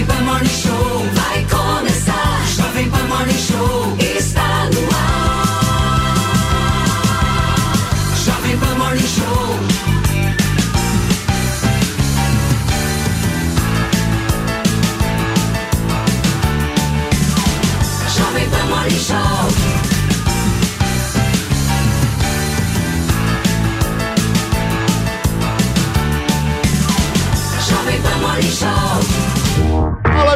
Jovem Pan Morning Show vai começar.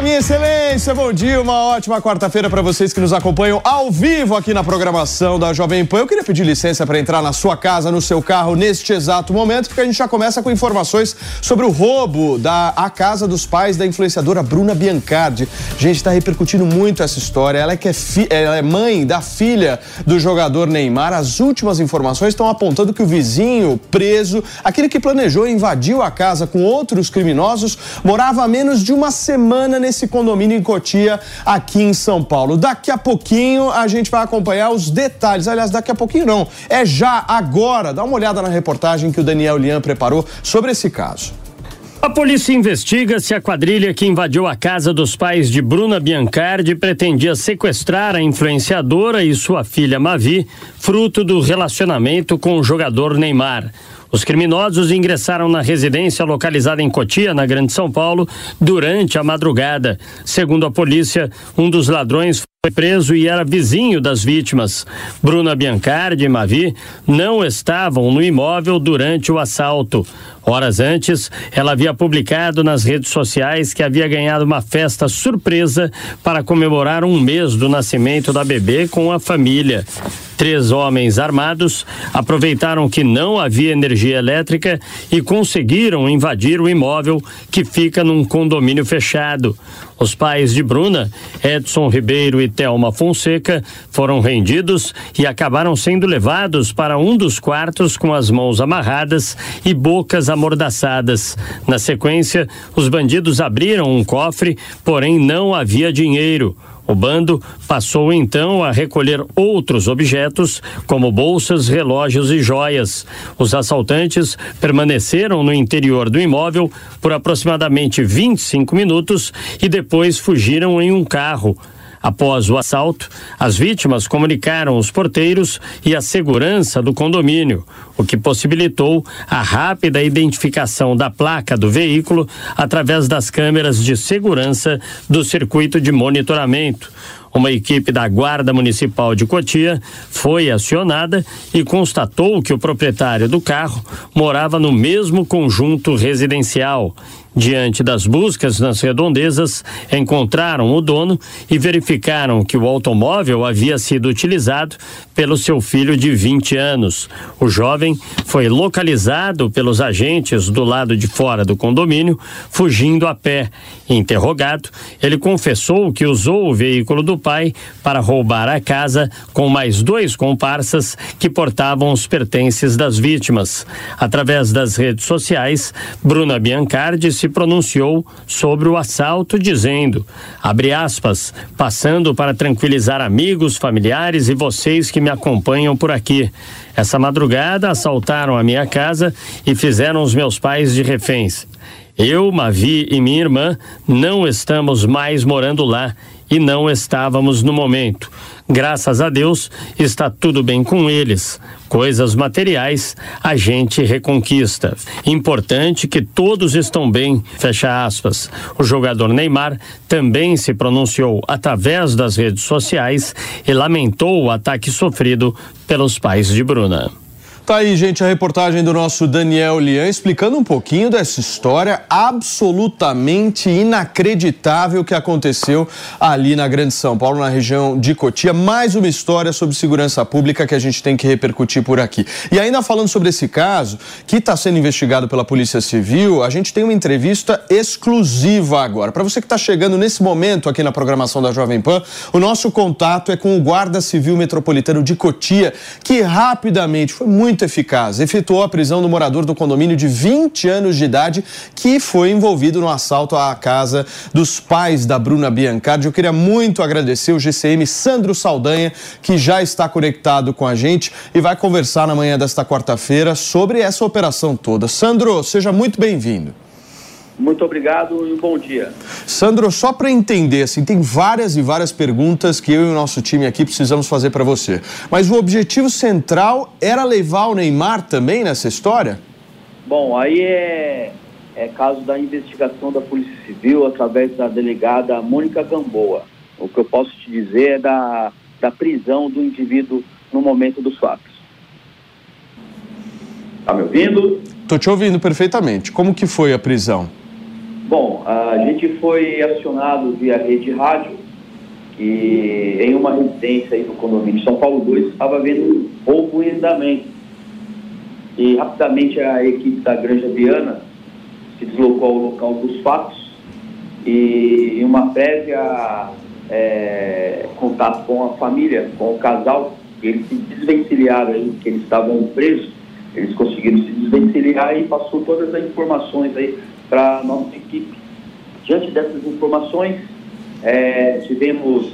Minha excelência, bom dia, uma ótima quarta-feira para vocês que nos acompanham ao vivo aqui na programação da Jovem Pan. Eu queria pedir licença para entrar na sua casa, no seu carro, neste exato momento, porque a gente já começa com informações sobre o roubo da a casa dos pais da influenciadora Bruna Biancardi. Gente, está repercutindo muito essa história. Ela é, que é, fi- ela é mãe da filha do jogador Neymar. As últimas informações estão apontando que o vizinho preso, aquele que planejou e invadiu a casa com outros criminosos, morava há menos de uma semana nesse condomínio em Cotia, aqui em São Paulo. Daqui a pouquinho a gente vai acompanhar os detalhes. Aliás, daqui a pouquinho não. É já agora. Dá uma olhada na reportagem que o Daniel Lian preparou sobre esse caso. A polícia investiga se a quadrilha que invadiu a casa dos pais de Bruna Biancardi pretendia sequestrar a influenciadora e sua filha Mavi, fruto do relacionamento com o jogador Neymar. Os criminosos ingressaram na residência localizada em Cotia, na Grande São Paulo, durante a madrugada. Segundo a polícia, um dos ladrões foi preso e era vizinho das vítimas. Bruna Biancardi e Mavi não estavam no imóvel durante o assalto. Horas antes, ela havia publicado nas redes sociais que havia ganhado uma festa surpresa para comemorar um mês do nascimento da bebê com a família. Três homens armados aproveitaram que não havia energia elétrica e conseguiram invadir o imóvel que fica num condomínio fechado. Os pais de Bruna, Edson Ribeiro e Thelma Fonseca, foram rendidos e acabaram sendo levados para um dos quartos com as mãos amarradas e bocas amordaçadas. Na sequência, os bandidos abriram um cofre, porém não havia dinheiro. O bando passou então a recolher outros objetos, como bolsas, relógios e joias. Os assaltantes permaneceram no interior do imóvel por aproximadamente 25 minutos e depois fugiram em um carro. Após o assalto, as vítimas comunicaram os porteiros e a segurança do condomínio, o que possibilitou a rápida identificação da placa do veículo através das câmeras de segurança do circuito de monitoramento. Uma equipe da Guarda Municipal de Cotia foi acionada e constatou que o proprietário do carro morava no mesmo conjunto residencial. Diante das buscas nas redondezas, encontraram o dono e verificaram que o automóvel havia sido utilizado pelo seu filho de 20 anos. O jovem foi localizado pelos agentes do lado de fora do condomínio, fugindo a pé. Interrogado, ele confessou que usou o veículo do pai para roubar a casa com mais dois comparsas que portavam os pertences das vítimas. Através das redes sociais, Bruna Biancardi se pronunciou sobre o assalto, dizendo, abre aspas, passando para tranquilizar amigos, familiares e vocês que me acompanham por aqui. Essa madrugada assaltaram a minha casa e fizeram os meus pais de reféns. Eu, Mavi e minha irmã não estamos mais morando lá e não estávamos no momento. Graças a Deus está tudo bem com eles. Coisas materiais a gente reconquista. Importante que todos estão bem. Fecha aspas. O jogador Neymar também se pronunciou através das redes sociais e lamentou o ataque sofrido pelos pais de Bruna. Tá aí, gente, a reportagem do nosso Daniel Lian explicando um pouquinho dessa história absolutamente inacreditável que aconteceu ali na Grande São Paulo, na região de Cotia. Mais uma história sobre segurança pública que a gente tem que repercutir por aqui. E ainda falando sobre esse caso, que está sendo investigado pela Polícia Civil, a gente tem uma entrevista exclusiva agora. Para você que está chegando nesse momento aqui na programação da Jovem Pan, o nosso contato é com o Guarda Civil Metropolitano de Cotia, que rapidamente foi muito eficaz, efetuou a prisão do morador do condomínio de 20 anos de idade que foi envolvido no assalto à casa dos pais da Bruna Biancardi. Eu queria muito agradecer o GCM Sandro Saldanha, que já está conectado com a gente e vai conversar na manhã desta quarta-feira sobre essa operação toda. Sandro, seja muito bem-vindo. Muito obrigado e um bom dia. Sandro, só para entender, assim, tem várias e várias perguntas que eu e o nosso time aqui precisamos fazer para você. Mas o objetivo central era levar o Neymar também nessa história? Bom, aí é, é caso da investigação da Polícia Civil através da delegada Mônica Gamboa. O que eu posso te dizer é da, da prisão do indivíduo no momento dos fatos. Tá me ouvindo? Tô te ouvindo perfeitamente. Como que foi a prisão? Bom, a gente foi acionado via rede rádio que em uma residência aí no condomínio São Paulo 2 estava havendo roubo em andamento. E rapidamente a equipe da Granja Viana se deslocou ao local dos fatos e em uma prévia é, contato com a família, com o casal, eles se desvencilharam que eles estavam presos, eles conseguiram se desvencilhar e passou todas as informações aí para a nossa equipe. Diante dessas informações, é, tivemos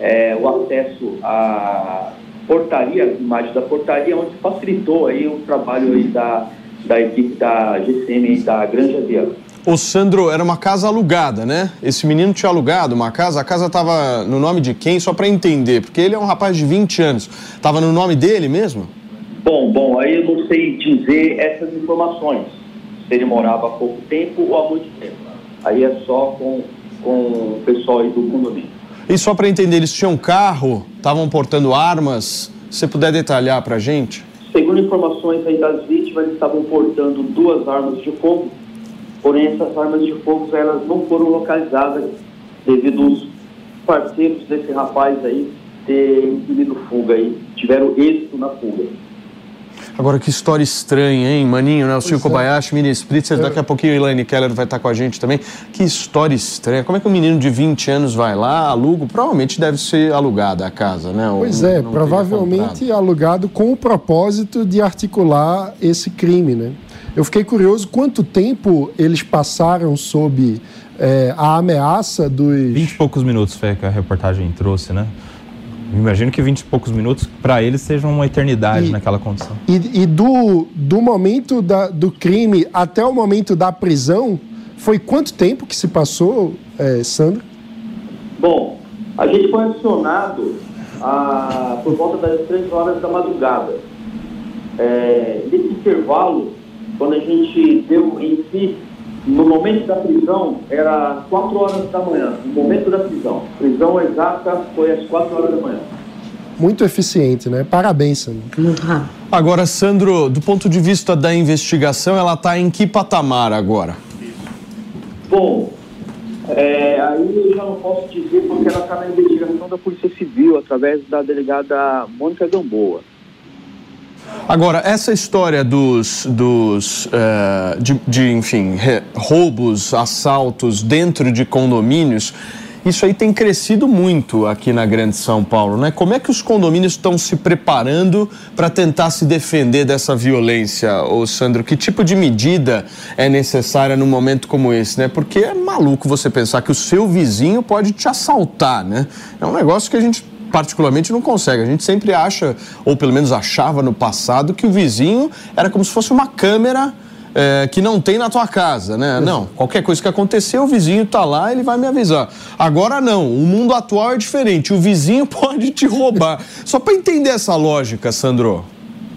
é, o acesso à portaria, imagem da portaria, onde facilitou aí o trabalho aí da, da equipe da GCM e da Granja Viana. Ô Sandro, era uma casa alugada, né? Esse menino tinha alugado uma casa, a casa estava no nome de quem? Só para entender, porque ele é um rapaz de 20 anos. Estava no nome dele mesmo? Bom, bom, aí eu não sei dizer essas informações se ele morava há pouco tempo ou há muito tempo. Aí é só com, com o pessoal aí do condomínio. E só para entender, eles tinham carro, estavam portando armas. Se você puder detalhar para a gente? Segundo informações aí das vítimas, eles estavam portando duas armas de fogo, porém essas armas de fogo elas não foram localizadas devido aos parceiros desse rapaz aí ter impedido fuga aí, tiveram êxito na fuga. Agora, que história estranha, hein, Maninho, né? O Silvio é. Kobayashi, Mini Spritzer, daqui a pouquinho a Elaine Keller vai estar com a gente também. Que história estranha. Como é que um menino de 20 anos vai lá, aluga? Provavelmente deve ser alugada a casa, né? Pois é, provavelmente alugado com o propósito de articular esse crime, né? Eu fiquei curioso quanto tempo eles passaram sob é, a ameaça dos. Vinte e poucos minutos foi que a reportagem trouxe, né? Imagino que 20 e poucos minutos para eles sejam uma eternidade e, naquela condição. E, e do, do momento da, do crime até o momento da prisão, foi quanto tempo que se passou, é, Sandra? Bom, a gente foi acionado a, por volta das 3 horas da madrugada. É, nesse intervalo, quando a gente deu em si no momento da prisão, era 4 horas da manhã, no momento da prisão. Prisão exata foi às 4 horas da manhã. Muito eficiente, né? Parabéns, Sandro. Agora, Sandro, do ponto de vista da investigação, ela está em que patamar agora? Bom, é, aí eu já não posso dizer porque ela está na investigação da Polícia Civil, através da delegada Mônica Gamboa. Agora, essa história dos, dos uh, de, de, enfim, roubos, assaltos dentro de condomínios, isso aí tem crescido muito aqui na Grande São Paulo, né? Como é que os condomínios estão se preparando para tentar se defender dessa violência, ô Sandro? Que tipo de medida é necessária num momento como esse, né? Porque é maluco você pensar que o seu vizinho pode te assaltar, né? É um negócio que a gente particularmente não consegue. A gente sempre acha, ou pelo menos achava no passado, que o vizinho era como se fosse uma câmera é, que não tem na tua casa, né? Não, qualquer coisa que acontecer, o vizinho tá lá, ele vai me avisar. Agora não, o mundo atual é diferente, o vizinho pode te roubar. Só para entender essa lógica, Sandro.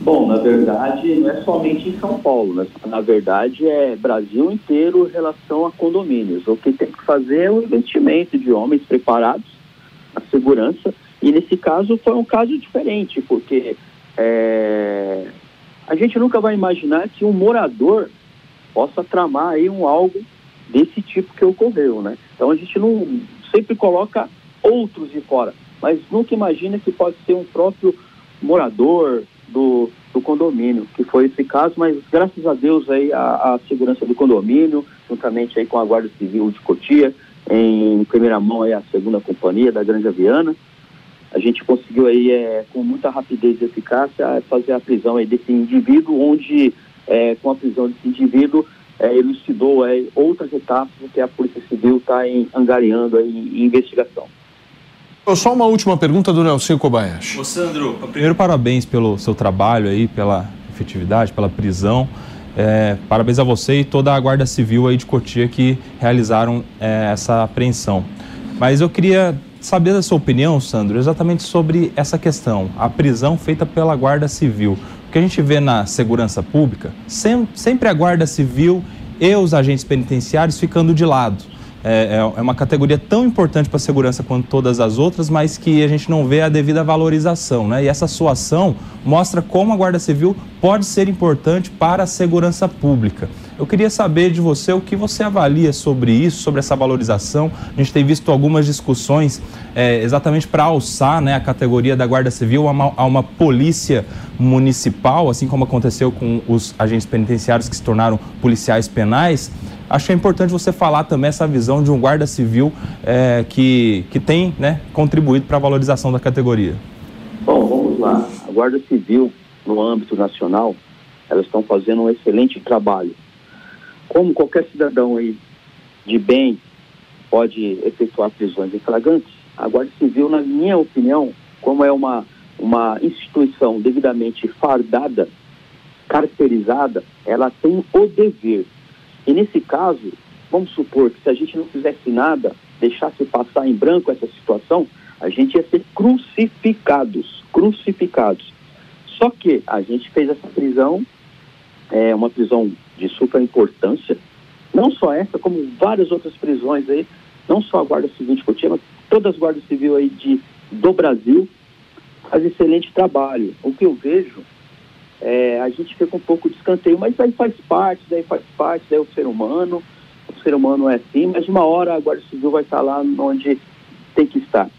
Bom, na verdade, não é somente em São Paulo, né? Na verdade, é Brasil inteiro em relação a condomínios. O que tem que fazer é um investimento de homens preparados, a segurança, e nesse caso foi um caso diferente, porque é, a gente nunca vai imaginar que um morador possa tramar aí um algo desse tipo que ocorreu, né? Então a gente não sempre coloca outros de fora, mas nunca imagina que pode ser um próprio morador do, do condomínio, que foi esse caso, mas graças a Deus aí a, a segurança do condomínio, juntamente aí com a Guarda Civil de Cotia, em primeira mão aí a segunda companhia da Grande Aviana, a gente conseguiu aí, é, com muita rapidez e eficácia, fazer a prisão aí desse indivíduo, onde, é, com a prisão desse indivíduo, é, elucidou é, outras etapas que a Polícia Civil está angariando aí, em investigação. Só uma última pergunta do Nelson Kobayashi. Ô Sandro, primeiro parabéns pelo seu trabalho aí, pela efetividade, pela prisão. É, parabéns a você e toda a Guarda Civil aí de Cotia que realizaram é, essa apreensão. Mas eu queria saber da sua opinião, Sandro, exatamente sobre essa questão, a prisão feita pela Guarda Civil. O que a gente vê na segurança pública, sempre a Guarda Civil e os agentes penitenciários ficando de lado. É, é, é uma categoria tão importante para a segurança quanto todas as outras, mas que a gente não vê a devida valorização. Né? E essa sua ação mostra como a Guarda Civil pode ser importante para a segurança pública. Eu queria saber de você o que você avalia sobre isso, sobre essa valorização. A gente tem visto algumas discussões é, exatamente para alçar né, a categoria da Guarda Civil a uma, a uma polícia municipal, assim como aconteceu com os agentes penitenciários que se tornaram policiais penais. Acho que é importante você falar também essa visão de um guarda civil é, que, que tem né, contribuído para a valorização da categoria. Bom, vamos lá. A Guarda Civil, no âmbito nacional, elas estão fazendo um excelente trabalho como qualquer cidadão aí de bem pode efetuar prisões em flagrantes, a Guarda Civil, na minha opinião, como é uma, uma instituição devidamente fardada, caracterizada, ela tem o dever. E nesse caso, vamos supor que se a gente não fizesse nada, deixasse passar em branco essa situação, a gente ia ser crucificados, crucificados. Só que a gente fez essa prisão, é uma prisão de super importância, não só essa, como várias outras prisões aí, não só a Guarda Civil de Cotia, mas todas as guardas civis aí de, do Brasil faz excelente trabalho. O que eu vejo, é, a gente fica um pouco de escanteio, mas aí faz parte, daí faz parte, daí o ser humano, o ser humano é assim, mas uma hora a Guarda Civil vai estar lá onde tem que estar,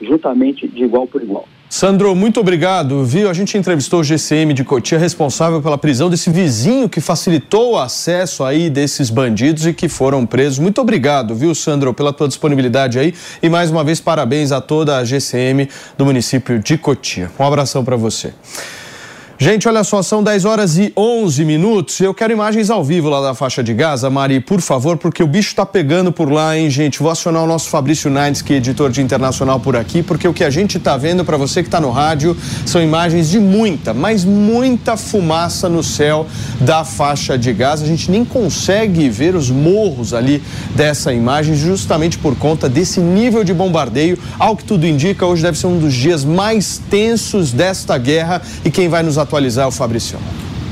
juntamente de igual por igual. Sandro, muito obrigado. Viu? A gente entrevistou o GCM de Cotia, responsável pela prisão desse vizinho que facilitou o acesso aí desses bandidos e que foram presos. Muito obrigado, viu, Sandro, pela tua disponibilidade aí. E mais uma vez, parabéns a toda a GCM do município de Cotia. Um abração para você. Gente, olha só, são 10 horas e 11 minutos. Eu quero imagens ao vivo lá da faixa de Gaza, Mari, por favor, porque o bicho tá pegando por lá, hein, gente? Vou acionar o nosso Fabrício Naines, que é editor de internacional por aqui, porque o que a gente tá vendo para você que tá no rádio são imagens de muita, mas muita fumaça no céu da faixa de Gaza. A gente nem consegue ver os morros ali dessa imagem, justamente por conta desse nível de bombardeio. Ao que tudo indica, hoje deve ser um dos dias mais tensos desta guerra e quem vai nos atualizar o Fabrício.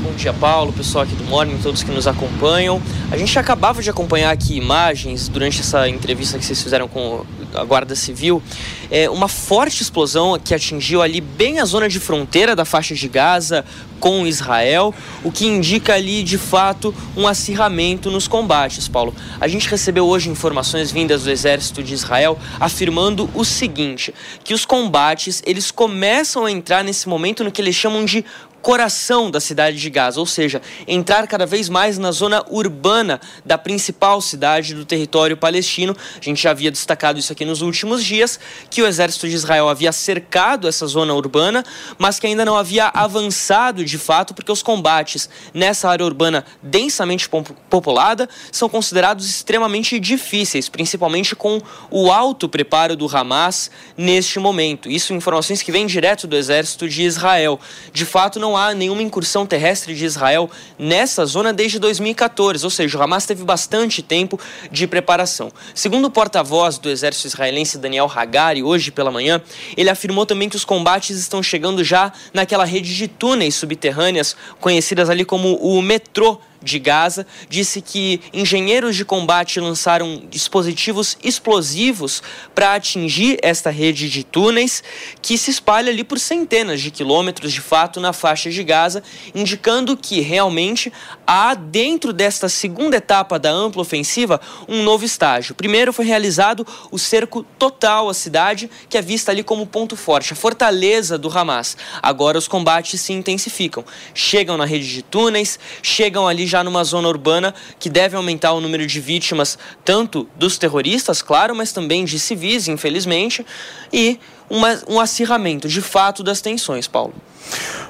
Bom dia, Paulo, pessoal aqui do Morning, todos que nos acompanham. A gente acabava de acompanhar aqui imagens durante essa entrevista que vocês fizeram com a Guarda Civil. É, uma forte explosão que atingiu ali bem a zona de fronteira da faixa de Gaza com Israel, o que indica ali de fato um acirramento nos combates, Paulo. A gente recebeu hoje informações vindas do exército de Israel afirmando o seguinte, que os combates eles começam a entrar nesse momento no que eles chamam de coração da cidade de Gaza, ou seja, entrar cada vez mais na zona urbana da principal cidade do território palestino. A gente já havia destacado isso aqui nos últimos dias, que o exército de Israel havia cercado essa zona urbana, mas que ainda não havia avançado de fato, porque os combates nessa área urbana densamente populada são considerados extremamente difíceis, principalmente com o alto preparo do Hamas neste momento. Isso informações que vêm direto do exército de Israel. De fato, não não há nenhuma incursão terrestre de Israel nessa zona desde 2014, ou seja, o Hamas teve bastante tempo de preparação. Segundo o porta-voz do exército israelense Daniel Hagari, hoje pela manhã, ele afirmou também que os combates estão chegando já naquela rede de túneis subterrâneas conhecidas ali como o metrô de Gaza disse que engenheiros de combate lançaram dispositivos explosivos para atingir esta rede de túneis que se espalha ali por centenas de quilômetros de fato na faixa de Gaza, indicando que realmente há dentro desta segunda etapa da ampla ofensiva um novo estágio. Primeiro foi realizado o cerco total à cidade, que é vista ali como ponto forte, a fortaleza do Hamas. Agora os combates se intensificam, chegam na rede de túneis, chegam ali já numa zona urbana que deve aumentar o número de vítimas, tanto dos terroristas, claro, mas também de civis, infelizmente. E uma, um acirramento de fato das tensões, Paulo.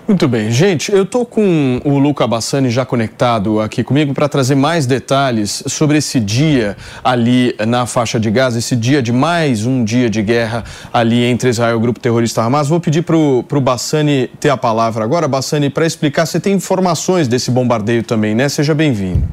Muito bem, gente, eu estou com o Luca Bassani já conectado aqui comigo para trazer mais detalhes sobre esse dia ali na faixa de Gaza, esse dia de mais um dia de guerra ali entre Israel e o grupo terrorista Hamas. Vou pedir para o Bassani ter a palavra agora, Bassani, para explicar. Você tem informações desse bombardeio também, né? Seja bem-vindo.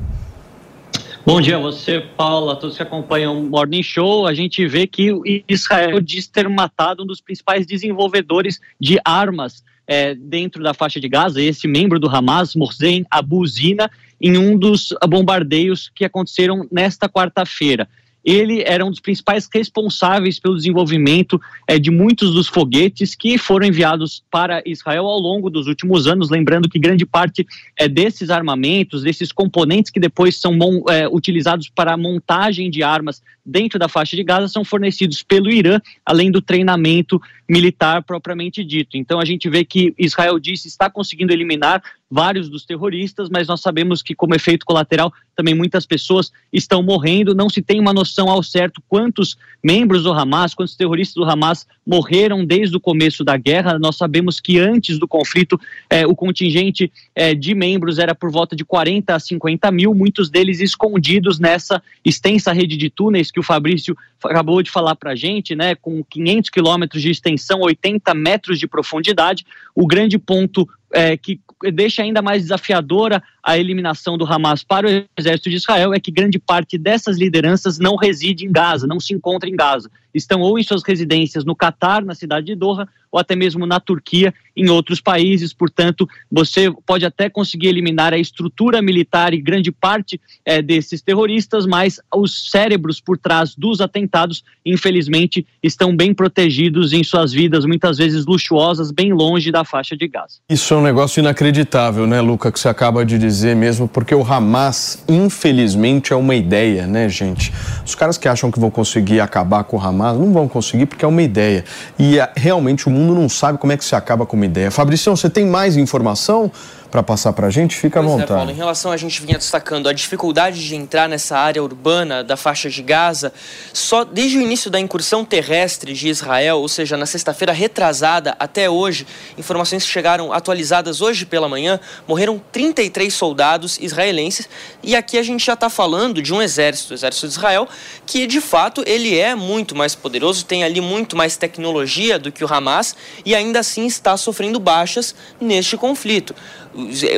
Bom dia a você, Paula, todos que acompanham o Morning Show. A gente vê que Israel diz ter matado um dos principais desenvolvedores de armas é, dentro da faixa de Gaza, esse membro do Hamas, Mohsen Abu Zina, em um dos bombardeios que aconteceram nesta quarta-feira ele era um dos principais responsáveis pelo desenvolvimento é, de muitos dos foguetes que foram enviados para Israel ao longo dos últimos anos. Lembrando que grande parte é, desses armamentos, desses componentes que depois são é, utilizados para a montagem de armas dentro da faixa de Gaza, são fornecidos pelo Irã, além do treinamento militar propriamente dito. Então a gente vê que Israel disse está conseguindo eliminar vários dos terroristas, mas nós sabemos que, como efeito colateral, também muitas pessoas estão morrendo. Não se tem uma noção ao certo quantos membros do Hamas, quantos terroristas do Hamas morreram desde o começo da guerra. Nós sabemos que antes do conflito, eh, o contingente eh, de membros era por volta de 40 a 50 mil, muitos deles escondidos nessa extensa rede de túneis que o Fabrício acabou de falar para a gente, né, com 500 quilômetros de extensão, 80 metros de profundidade. O grande ponto é, que deixa ainda mais desafiadora a eliminação do Hamas para o exército de Israel é que grande parte dessas lideranças não reside em Gaza, não se encontra em Gaza. Estão ou em suas residências no Catar, na cidade de Doha, ou até mesmo na Turquia, em outros países. Portanto, você pode até conseguir eliminar a estrutura militar e grande parte é, desses terroristas, mas os cérebros por trás dos atentados, infelizmente, estão bem protegidos em suas vidas, muitas vezes luxuosas, bem longe da faixa de Gaza. Isso é um negócio inacreditável, né, Luca, que você acaba de dizer mesmo, porque o Hamas, infelizmente, é uma ideia, né, gente? Os caras que acham que vão conseguir acabar com o Hamas não vão conseguir porque é uma ideia. E é, realmente o mundo mundo não sabe como é que se acaba com uma ideia. Fabricião, você tem mais informação? Para passar para a gente, fica pois à vontade. É, Paulo, em relação a gente vinha destacando a dificuldade de entrar nessa área urbana da faixa de Gaza, só desde o início da incursão terrestre de Israel, ou seja, na sexta-feira retrasada até hoje, informações que chegaram atualizadas hoje pela manhã, morreram 33 soldados israelenses e aqui a gente já está falando de um exército, o exército de Israel, que de fato ele é muito mais poderoso, tem ali muito mais tecnologia do que o Hamas e ainda assim está sofrendo baixas neste conflito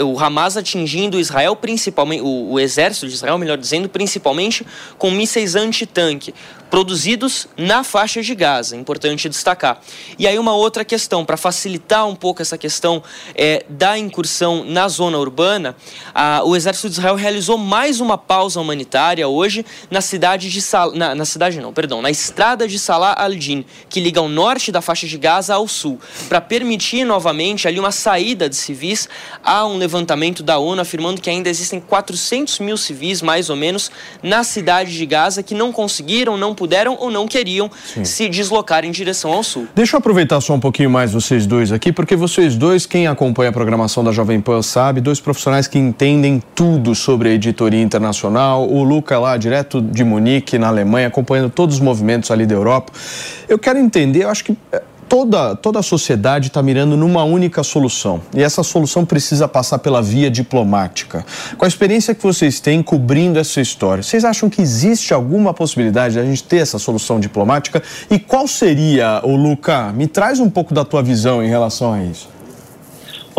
o Hamas atingindo Israel, principalmente, o, o exército de Israel, melhor dizendo, principalmente com mísseis antitanque produzidos na faixa de Gaza, importante destacar. E aí uma outra questão, para facilitar um pouco essa questão é, da incursão na zona urbana, a, o exército de Israel realizou mais uma pausa humanitária hoje na cidade de Sal, na, na cidade não, perdão, na estrada de Salah al-Din, que liga o norte da faixa de Gaza ao sul, para permitir novamente ali uma saída de civis. Há um levantamento da ONU afirmando que ainda existem 400 mil civis, mais ou menos, na cidade de Gaza que não conseguiram, não puderam ou não queriam Sim. se deslocar em direção ao sul. Deixa eu aproveitar só um pouquinho mais vocês dois aqui, porque vocês dois, quem acompanha a programação da Jovem Pan sabe, dois profissionais que entendem tudo sobre a editoria internacional. O Luca lá, direto de Munique, na Alemanha, acompanhando todos os movimentos ali da Europa. Eu quero entender, eu acho que eh, toda, toda a sociedade está mirando numa única solução. E essa solução precisa passar pela via diplomática. Com a experiência que vocês têm cobrindo essa história, vocês acham que existe alguma possibilidade de a gente ter essa solução diplomática? E qual seria, o Luca? Me traz um pouco da tua visão em relação a isso.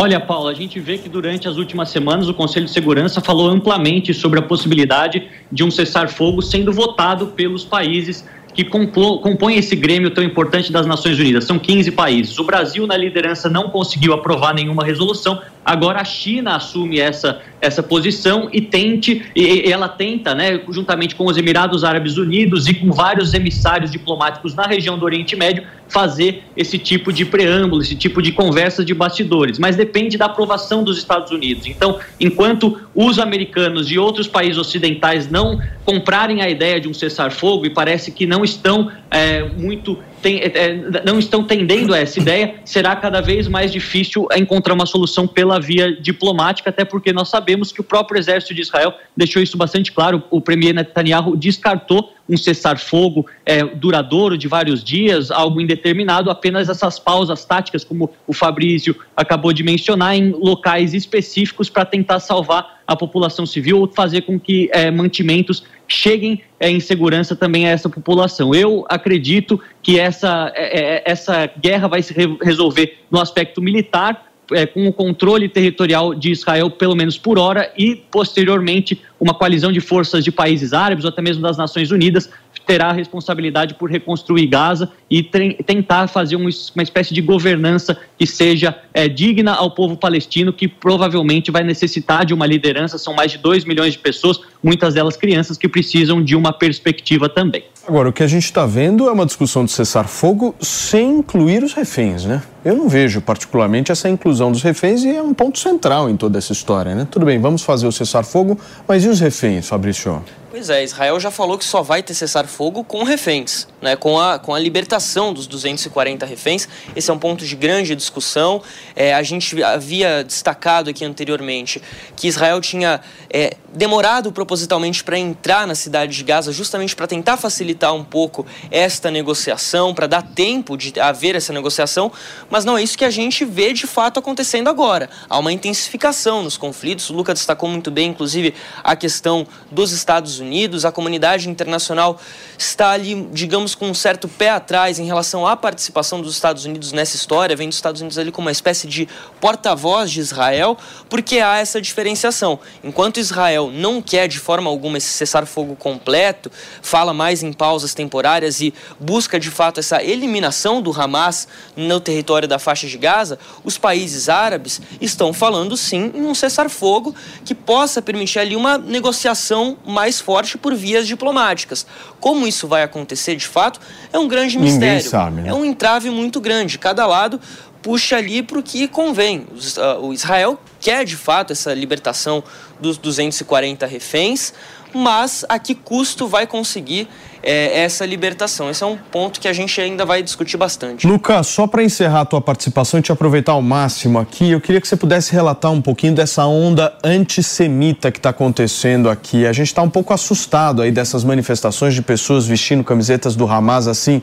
Olha, Paulo, a gente vê que durante as últimas semanas o Conselho de Segurança falou amplamente sobre a possibilidade de um cessar-fogo sendo votado pelos países que compõem esse grêmio tão importante das Nações Unidas. São 15 países. O Brasil, na liderança, não conseguiu aprovar nenhuma resolução. Agora a China assume essa, essa posição e tente, e, ela tenta, né, juntamente com os Emirados Árabes Unidos e com vários emissários diplomáticos na região do Oriente Médio, fazer esse tipo de preâmbulo, esse tipo de conversa de bastidores, mas depende da aprovação dos Estados Unidos. Então, enquanto os americanos e outros países ocidentais não comprarem a ideia de um cessar-fogo, e parece que não estão é, muito tem, é, não estão tendendo a essa ideia, será cada vez mais difícil encontrar uma solução pela via diplomática, até porque nós sabemos que o próprio exército de Israel deixou isso bastante claro. O premier Netanyahu descartou um cessar-fogo é, duradouro de vários dias, algo indeterminado, apenas essas pausas táticas, como o Fabrício acabou de mencionar, em locais específicos para tentar salvar a população civil ou fazer com que é, mantimentos cheguem é, em segurança também a essa população. Eu acredito que essa, é, é essa guerra vai se re resolver no aspecto militar, é, com o controle territorial de Israel, pelo menos por hora, e posteriormente uma coalizão de forças de países árabes ou até mesmo das Nações Unidas terá a responsabilidade por reconstruir Gaza e tentar fazer uma, espécie de governança que seja é, digna ao povo palestino, que provavelmente vai necessitar de uma liderança. São mais de 2 milhões de pessoas, muitas delas crianças, que precisam de uma perspectiva também. Agora, o que a gente está vendo é uma discussão de cessar-fogo sem incluir os reféns, né? Eu não vejo particularmente essa inclusão dos reféns e é um ponto central em toda essa história, né? Tudo bem, vamos fazer o cessar-fogo, mas e os reféns, Fabrício? Pois é, Israel já falou que só vai ter cessar-fogo com reféns, né, com, a, com a libertação dos 240 reféns. Esse é um ponto de grande discussão. É, a gente havia destacado aqui anteriormente que Israel tinha é, demorado propositalmente para entrar na cidade de Gaza, justamente para tentar facilitar um pouco esta negociação, para dar tempo de haver essa negociação, mas não é isso que a gente vê de fato acontecendo agora. Há uma intensificação nos conflitos. O Luca destacou muito bem, inclusive, a questão dos Estados Unidos, a comunidade internacional está ali, digamos, com um certo pé atrás em relação à participação dos Estados Unidos nessa história, vendo os Estados Unidos ali como uma espécie de porta-voz de Israel, porque há essa diferenciação. Enquanto Israel não quer de forma alguma esse cessar-fogo completo, fala mais em pausas temporárias e busca de fato essa eliminação do Hamas no território da faixa de Gaza, os países árabes estão falando sim em um cessar-fogo que possa permitir ali uma negociação mais forte por vias diplomáticas. Como isso vai acontecer de fato é um grande mistério. Sabe, né? É um entrave muito grande. Cada lado puxa ali para o que convém. Ah, o Israel quer de fato essa libertação dos 240 reféns, mas a que custo vai conseguir é, essa libertação. Esse é um ponto que a gente ainda vai discutir bastante. Lucas, só para encerrar a tua participação e te aproveitar ao máximo aqui, eu queria que você pudesse relatar um pouquinho dessa onda antissemita que está acontecendo aqui. A gente está um pouco assustado aí dessas manifestações de pessoas vestindo camisetas do Hamas assim,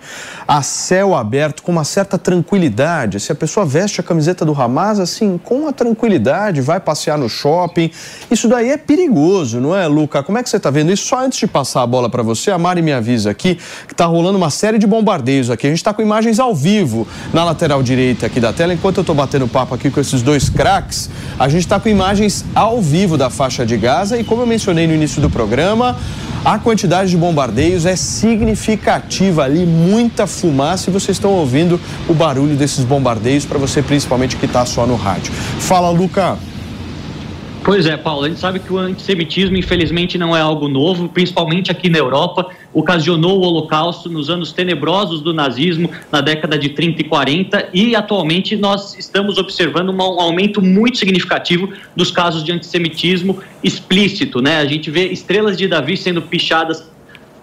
a céu aberto, com uma certa tranquilidade. Se a pessoa veste a camiseta do Hamas assim, com a tranquilidade, vai passear no shopping, isso daí é perigoso, não é, Luca? Como é que você está vendo isso? Só antes de passar a bola para você, a Mari me avisa aqui que está rolando uma série de bombardeios aqui. A gente está com imagens ao vivo na lateral direita aqui da tela. Enquanto eu estou batendo papo aqui com esses dois craques, a gente está com imagens ao vivo da faixa de Gaza. E como eu mencionei no início do programa, a quantidade de bombardeios é significativa ali, muita fumaça. E vocês estão ouvindo o barulho desses bombardeios para você, principalmente que está só no rádio. Fala, Luca. Pois é, Paulo, a gente sabe que o antissemitismo, infelizmente, não é algo novo, principalmente aqui na Europa. Ocasionou o Holocausto nos anos tenebrosos do nazismo, na década de 30 e 40, e atualmente nós estamos observando um aumento muito significativo dos casos de antissemitismo explícito. Né? A gente vê estrelas de Davi sendo pichadas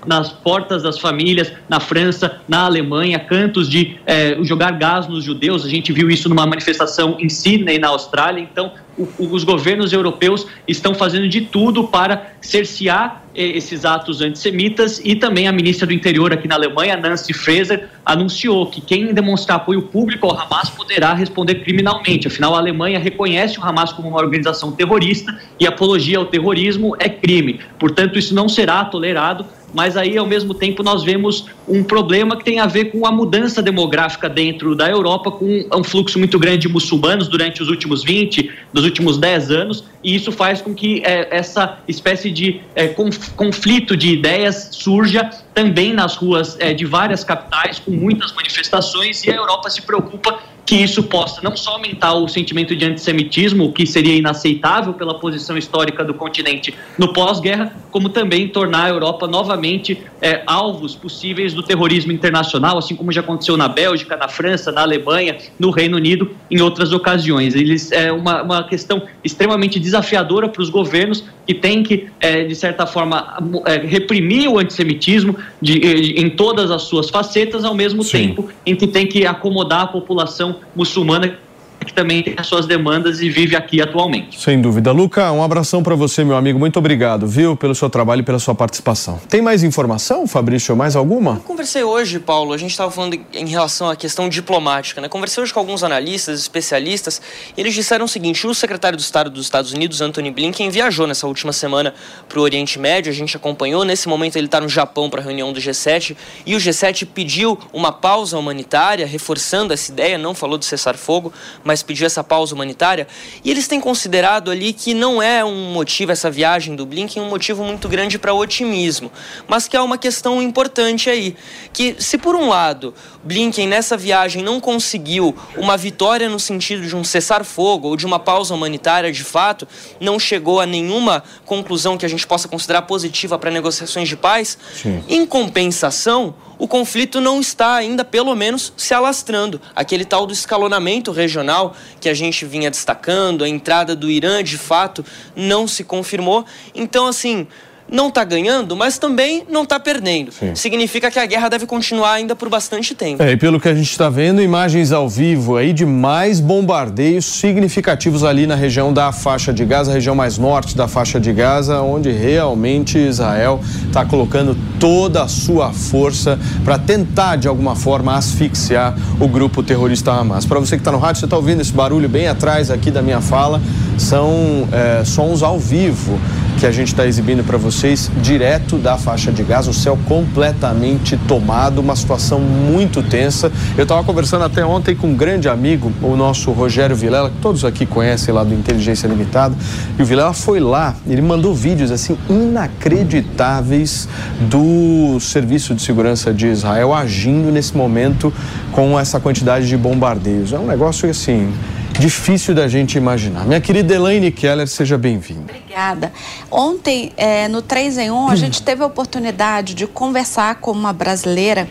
nas portas das famílias, na França, na Alemanha, cantos de eh, jogar gás nos judeus. A gente viu isso numa manifestação em Sydney, na Austrália. Então, os governos europeus estão fazendo de tudo para cercear eh, esses atos antissemitas e também a ministra do Interior aqui na Alemanha, Nancy Fraser, anunciou que quem demonstrar apoio público ao Hamas poderá responder criminalmente. Afinal, a Alemanha reconhece o Hamas como uma organização terrorista e apologia ao terrorismo é crime. Portanto, isso não será tolerado mas aí ao mesmo tempo nós vemos um problema que tem a ver com a mudança demográfica dentro da Europa, com um fluxo muito grande de muçulmanos durante os últimos 20, dos últimos 10 anos, e isso faz com que é, essa espécie de é, conflito de ideias surja também nas ruas é, de várias capitais, com muitas manifestações, e a Europa se preocupa que isso possa não só aumentar o sentimento de antissemitismo, o que seria inaceitável pela posição histórica do continente no pós-guerra, como também tornar a Europa novamente é, alvos possíveis do terrorismo internacional, assim como já aconteceu na Bélgica, na França, na Alemanha, no Reino Unido, em outras ocasiões. Eles é uma, uma questão extremamente desafiadora para os governos que têm que, é, de certa forma, é, reprimir o antissemitismo, de, em todas as suas facetas, ao mesmo Sim. tempo em que tem que acomodar a população muçulmana que também tem as suas demandas e vive aqui atualmente. Sem dúvida. Luca, um abração para você, meu amigo. Muito obrigado, viu, pelo seu trabalho e pela sua participação. Tem mais informação, Fabrício? Mais alguma? Eu conversei hoje, Paulo, a gente estava falando em relação à questão diplomática, né? Conversei hoje com alguns analistas, especialistas, e eles disseram o seguinte: o secretário de Estado dos Estados Unidos, Anthony Blinken, viajou nessa última semana para o Oriente Médio, a gente acompanhou. Nesse momento ele está no Japão para a reunião do G7, e o G7 pediu uma pausa humanitária, reforçando essa ideia, não falou de cessar fogo, mas mas pediu essa pausa humanitária. E eles têm considerado ali que não é um motivo, essa viagem do Blinken, um motivo muito grande para otimismo, mas que há uma questão importante aí. Que se por um lado Blinken nessa viagem não conseguiu uma vitória no sentido de um cessar-fogo ou de uma pausa humanitária de fato, não chegou a nenhuma conclusão que a gente possa considerar positiva para negociações de paz, Sim. em compensação, o conflito não está ainda, pelo menos, se alastrando. Aquele tal do escalonamento regional que a gente vinha destacando, a entrada do Irã, de fato, não se confirmou. Então, assim, não está ganhando, mas também não está perdendo. Sim. Significa que a guerra deve continuar ainda por bastante tempo. É, e pelo que a gente está vendo, imagens ao vivo aí de mais bombardeios significativos ali na região da faixa de Gaza, região mais norte da faixa de Gaza, onde realmente Israel está colocando toda a sua força para tentar de alguma forma asfixiar o grupo terrorista Hamas. Para você que está no rádio, você está ouvindo esse barulho bem atrás aqui da minha fala, são é, sons ao vivo que a gente está exibindo para vocês direto da faixa de Gaza, o céu completamente tomado, uma situação muito tensa. Eu estava conversando até ontem com um grande amigo, o nosso Rogério Vilela, que todos aqui conhecem lá do Inteligência Limitada, e o Vilela foi lá, ele mandou vídeos assim inacreditáveis do Serviço de Segurança de Israel agindo nesse momento com essa quantidade de bombardeios. É um negócio assim difícil da gente imaginar. Minha querida Elaine Keller, seja bem-vinda. Obrigada. Ontem, é, no 3 em 1, a gente teve a oportunidade de conversar com uma brasileira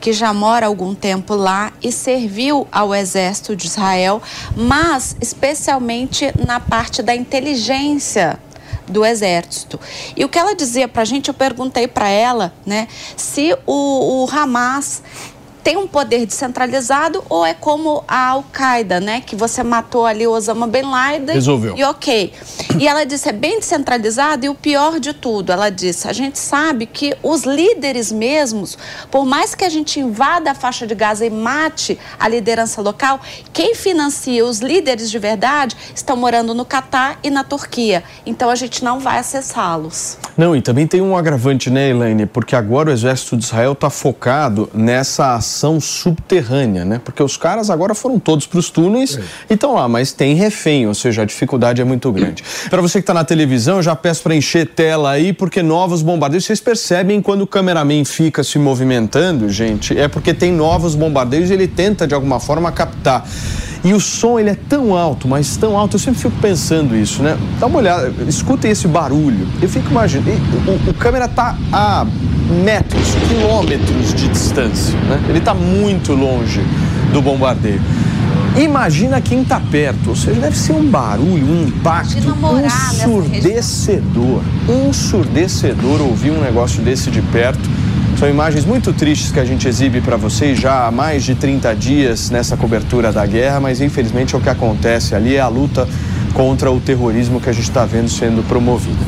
que já mora há algum tempo lá e serviu ao exército de Israel, mas especialmente na parte da inteligência do exército. E o que ela dizia para a gente, eu perguntei para ela, né, se o, o Hamas tem um poder descentralizado ou é como a Al-Qaeda, né? Que você matou ali o Osama Bin Laden. Resolveu. E ok. E ela disse, é bem descentralizado e o pior de tudo, ela disse, a gente sabe que os líderes mesmos, por mais que a gente invada a faixa de Gaza e mate a liderança local, quem financia os líderes de verdade estão morando no Catar e na Turquia. Então a gente não vai acessá-los. Não, e também tem um agravante, né, Elaine? Porque agora o exército de Israel está focado nessa ação estação subterrânea, né? Porque os caras agora foram todos para os túneis é. e estão lá, mas tem refém, ou seja, a dificuldade é muito grande. Para você que está na televisão, eu já peço para encher tela aí, porque novos bombardeios, vocês percebem quando o cameraman fica se movimentando, gente, é porque tem novos bombardeios e ele tenta de alguma forma captar. E o som ele é tão alto, mas tão alto, eu sempre fico pensando isso, né? Dá uma olhada, escutem esse barulho. Eu fico imaginando, o, o câmera tá a metros, quilômetros de distância, né? Ele está muito longe do bombardeio. Imagina quem está perto, ou seja, deve ser um barulho, um impacto ensurdecedor. Ensurdecedor ouvir um negócio desse de perto. São imagens muito tristes que a gente exibe para vocês já há mais de 30 dias nessa cobertura da guerra, mas infelizmente o que acontece ali, é a luta contra o terrorismo que a gente está vendo sendo promovida.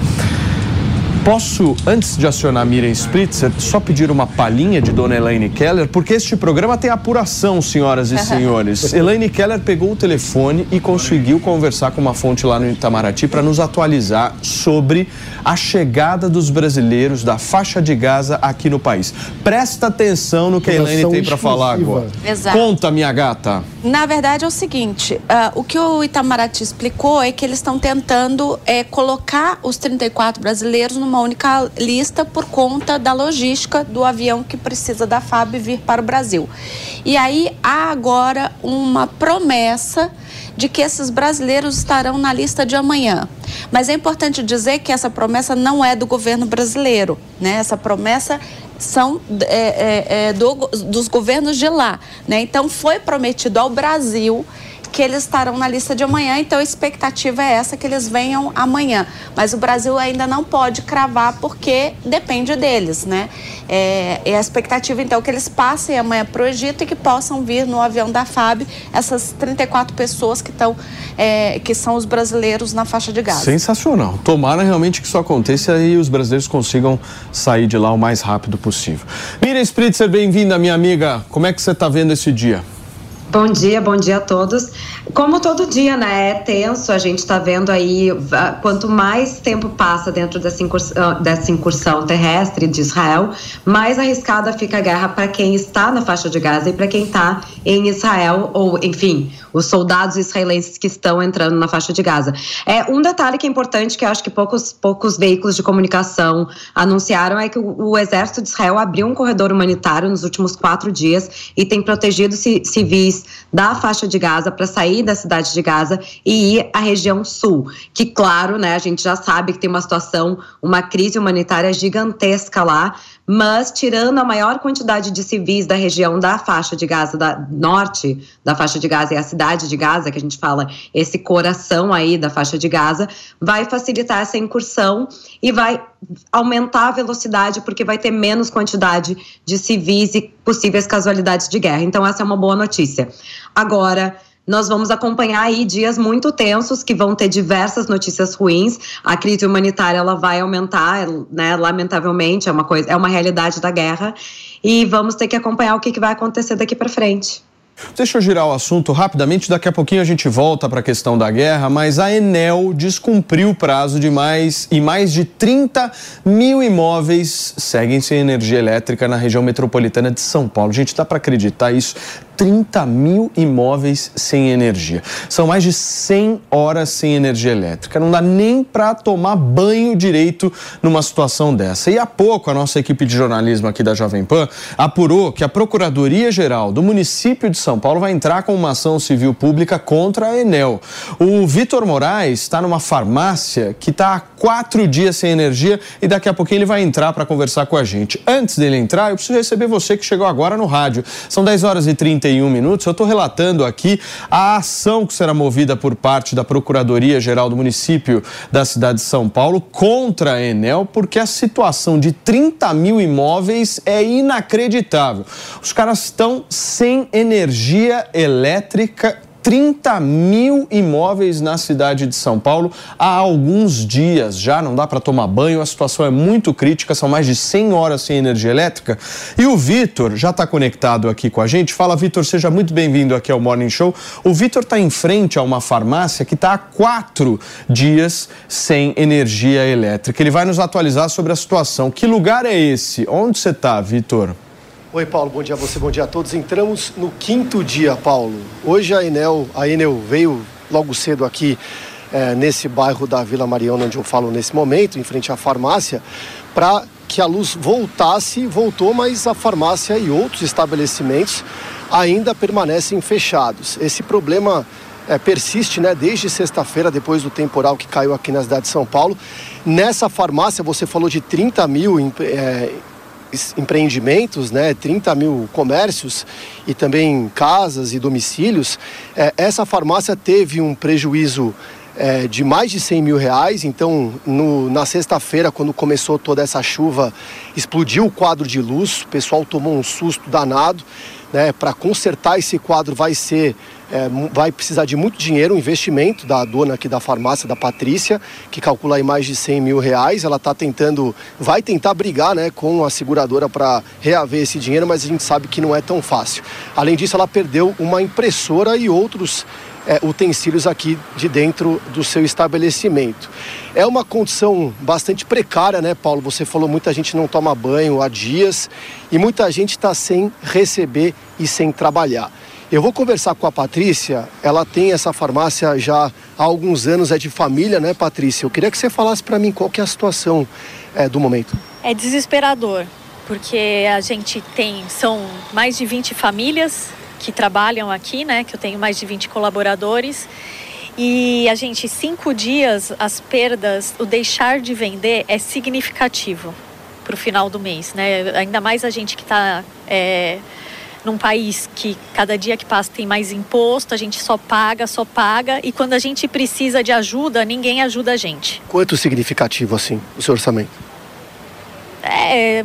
Posso, antes de acionar Miriam Spritzer, só pedir uma palhinha de Dona Elaine Keller, porque este programa tem apuração, senhoras e senhores. Elaine Keller pegou o telefone e conseguiu conversar com uma fonte lá no Itamaraty para nos atualizar sobre a chegada dos brasileiros da faixa de Gaza aqui no país. Presta atenção no que a Elaine tem para falar agora. Exato. Conta, minha gata. Na verdade é o seguinte, uh, o que o Itamaraty explicou é que eles estão tentando é, colocar os 34 brasileiros numa uma única lista por conta da logística do avião que precisa da FAB vir para o Brasil. E aí há agora uma promessa de que esses brasileiros estarão na lista de amanhã. Mas é importante dizer que essa promessa não é do governo brasileiro, né? Essa promessa são é, é, é do, dos governos de lá, né? Então foi prometido ao Brasil que eles estarão na lista de amanhã, então a expectativa é essa que eles venham amanhã. Mas o Brasil ainda não pode cravar porque depende deles, né? É, e a expectativa então é que eles passem amanhã para o Egito e que possam vir no avião da FAB essas 34 pessoas que estão, é, que são os brasileiros na faixa de Gaza. Sensacional. Tomara realmente que isso aconteça e os brasileiros consigam sair de lá o mais rápido possível. Miriam Spritzer, bem-vinda, minha amiga. Como é que você está vendo esse dia? Bom dia, bom dia a todos. Como todo dia, né, é tenso, a gente está vendo aí, quanto mais tempo passa dentro dessa incursão, ah, dessa incursão terrestre de Israel, mais arriscada fica a guerra para quem está na faixa de Gaza e para quem está em Israel, ou, enfim, os soldados israelenses que estão entrando na faixa de Gaza. É um detalhe que é importante, que eu acho que poucos, poucos veículos de comunicação anunciaram, é que o, o exército de Israel abriu um corredor humanitário nos últimos quatro dias e tem protegido civis da faixa de Gaza para sair da cidade de Gaza e ir à região sul, que claro, né, a gente já sabe que tem uma situação, uma crise humanitária gigantesca lá, mas tirando a maior quantidade de civis da região da faixa de Gaza, da norte da faixa de Gaza e a cidade de Gaza, que a gente fala esse coração aí da faixa de Gaza, vai facilitar essa incursão e vai aumentar a velocidade porque vai ter menos quantidade de civis e possíveis casualidades de guerra. Então essa é uma boa notícia. Agora, nós vamos acompanhar aí dias muito tensos que vão ter diversas notícias ruins. A crise humanitária ela vai aumentar, né? Lamentavelmente é uma coisa, é uma realidade da guerra e vamos ter que acompanhar o que, que vai acontecer daqui para frente. Deixa eu girar o assunto rapidamente, daqui a pouquinho a gente volta para a questão da guerra, mas a Enel descumpriu o prazo de mais e mais de 30 mil imóveis seguem sem energia elétrica na região metropolitana de São Paulo. Gente, dá para acreditar isso? 30 mil imóveis sem energia. São mais de 100 horas sem energia elétrica. Não dá nem para tomar banho direito numa situação dessa. E há pouco a nossa equipe de jornalismo aqui da Jovem Pan apurou que a Procuradoria-Geral do município de São Paulo vai entrar com uma ação civil pública contra a Enel. O Vitor Moraes está numa farmácia que está há quatro dias sem energia e daqui a pouquinho ele vai entrar para conversar com a gente. Antes dele entrar, eu preciso receber você que chegou agora no rádio. São 10 horas e 30 31 minutos. Eu estou relatando aqui a ação que será movida por parte da Procuradoria-Geral do município da cidade de São Paulo contra a Enel, porque a situação de 30 mil imóveis é inacreditável. Os caras estão sem energia elétrica 30 mil imóveis na cidade de São Paulo há alguns dias já. Não dá para tomar banho, a situação é muito crítica, são mais de 100 horas sem energia elétrica. E o Vitor já está conectado aqui com a gente. Fala, Vitor, seja muito bem-vindo aqui ao Morning Show. O Vitor está em frente a uma farmácia que está há quatro dias sem energia elétrica. Ele vai nos atualizar sobre a situação. Que lugar é esse? Onde você está, Vitor? Oi, Paulo, bom dia a você, bom dia a todos. Entramos no quinto dia, Paulo. Hoje a Enel, a Enel veio logo cedo aqui é, nesse bairro da Vila Mariana, onde eu falo nesse momento, em frente à farmácia, para que a luz voltasse, voltou, mas a farmácia e outros estabelecimentos ainda permanecem fechados. Esse problema é, persiste né, desde sexta-feira, depois do temporal que caiu aqui na cidade de São Paulo. Nessa farmácia, você falou de 30 mil é, empreendimentos, né, 30 mil comércios e também casas e domicílios, é, essa farmácia teve um prejuízo é, de mais de 100 mil reais. Então, no, na sexta-feira, quando começou toda essa chuva, explodiu o quadro de luz, o pessoal tomou um susto danado. Né, Para consertar esse quadro vai ser é, vai precisar de muito dinheiro, um investimento da dona aqui da farmácia, da Patrícia, que calcula aí mais de 100 mil reais. Ela está tentando, vai tentar brigar né, com a seguradora para reaver esse dinheiro, mas a gente sabe que não é tão fácil. Além disso, ela perdeu uma impressora e outros é, utensílios aqui de dentro do seu estabelecimento. É uma condição bastante precária, né, Paulo? Você falou muita gente não toma banho há dias e muita gente está sem receber e sem trabalhar. Eu vou conversar com a Patrícia, ela tem essa farmácia já há alguns anos, é de família, né, Patrícia? Eu queria que você falasse para mim qual que é a situação é, do momento. É desesperador, porque a gente tem, são mais de 20 famílias que trabalham aqui, né, que eu tenho mais de 20 colaboradores, e a gente, cinco dias, as perdas, o deixar de vender é significativo para o final do mês, né? Ainda mais a gente que está... É, num país que cada dia que passa tem mais imposto, a gente só paga, só paga, e quando a gente precisa de ajuda, ninguém ajuda a gente. Quanto significativo assim o seu orçamento? É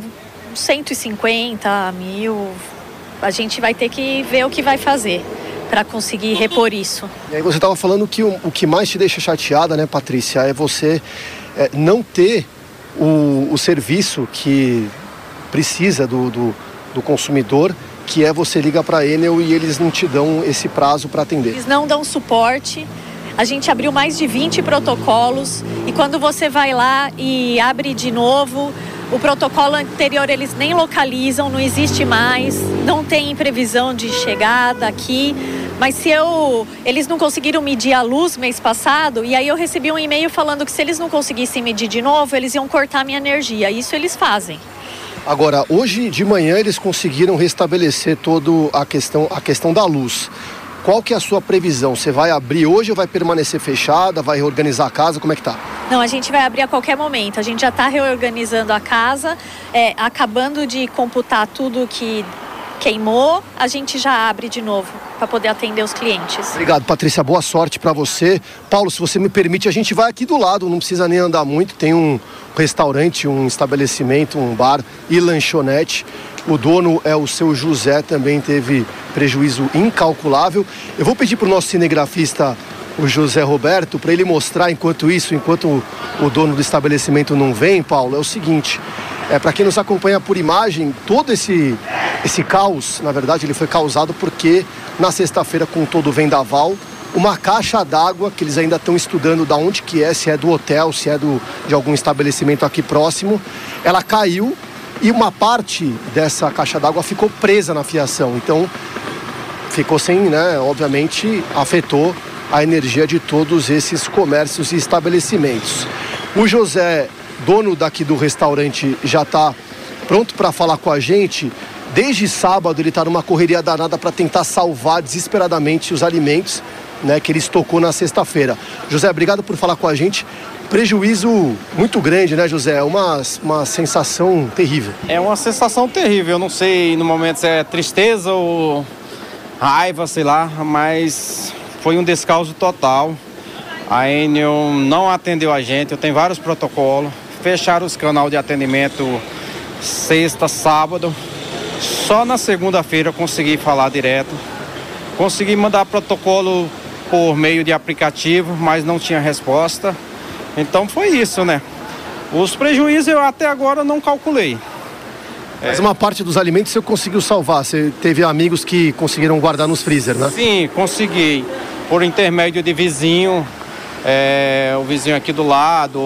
150 mil. A gente vai ter que ver o que vai fazer para conseguir repor isso. E aí você estava falando que o, o, que mais te deixa chateada, né, Patrícia, é você é, não ter o, o, serviço que precisa do, do, do consumidor que é você liga para a Enel e eles não te dão esse prazo para atender. Eles não dão suporte. A gente abriu mais de 20 protocolos e quando você vai lá e abre de novo, o protocolo anterior eles nem localizam, não existe mais, não tem previsão de chegada aqui. Mas se eu. Eles não conseguiram medir a luz mês passado, e aí eu recebi um e-mail falando que se eles não conseguissem medir de novo, eles iam cortar minha energia. Isso eles fazem. Agora, hoje de manhã eles conseguiram restabelecer toda a questão, a questão da luz. Qual que é a sua previsão? Você vai abrir hoje ou vai permanecer fechada? Vai reorganizar a casa? Como é que tá? Não, a gente vai abrir a qualquer momento. A gente já está reorganizando a casa, é, acabando de computar tudo que queimou, a gente já abre de novo para poder atender os clientes. Obrigado, Patrícia. Boa sorte para você. Paulo, se você me permite, a gente vai aqui do lado, não precisa nem andar muito. Tem um restaurante, um estabelecimento, um bar e lanchonete. O dono é o seu José, também teve prejuízo incalculável. Eu vou pedir para o nosso cinegrafista, o José Roberto, para ele mostrar enquanto isso, enquanto o dono do estabelecimento não vem, Paulo, é o seguinte. É, para quem nos acompanha por imagem, todo esse, esse caos, na verdade, ele foi causado porque na sexta-feira, com todo o vendaval, uma caixa d'água que eles ainda estão estudando da onde que é, se é do hotel, se é do, de algum estabelecimento aqui próximo, ela caiu e uma parte dessa caixa d'água ficou presa na fiação. Então ficou sem, né? Obviamente afetou a energia de todos esses comércios e estabelecimentos. O José, dono daqui do restaurante, já está pronto para falar com a gente. Desde sábado ele está numa correria danada para tentar salvar desesperadamente os alimentos né, que ele estocou na sexta-feira. José, obrigado por falar com a gente prejuízo muito grande, né, José? É uma, uma sensação terrível. É uma sensação terrível. Eu não sei no momento se é tristeza ou raiva, sei lá, mas foi um descalço total. A Enel não atendeu a gente, eu tenho vários protocolos. Fecharam os canais de atendimento sexta, sábado. Só na segunda-feira eu consegui falar direto. Consegui mandar protocolo por meio de aplicativo, mas não tinha resposta. Então foi isso, né? Os prejuízos eu até agora não calculei. Mas uma parte dos alimentos você conseguiu salvar. Você teve amigos que conseguiram guardar nos freezer, né? Sim, consegui. Por intermédio de vizinho, é, o vizinho aqui do lado,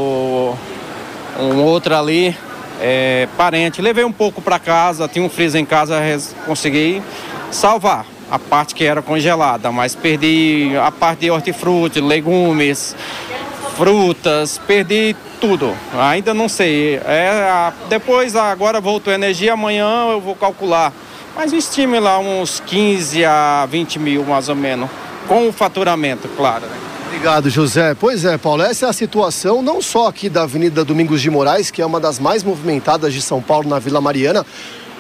um outro ali, é, parente. Levei um pouco para casa, tinha um freezer em casa, consegui salvar a parte que era congelada, mas perdi a parte de hortifruti, legumes, frutas, perdi tudo. Ainda não sei. É, depois, agora voltou energia, amanhã eu vou calcular. Mas estime lá uns 15 a 20 mil, mais ou menos. Com o faturamento, claro. Né? Obrigado, José. Pois é, Paulo, essa é a situação não só aqui da Avenida Domingos de Moraes, que é uma das mais movimentadas de São Paulo, na Vila Mariana,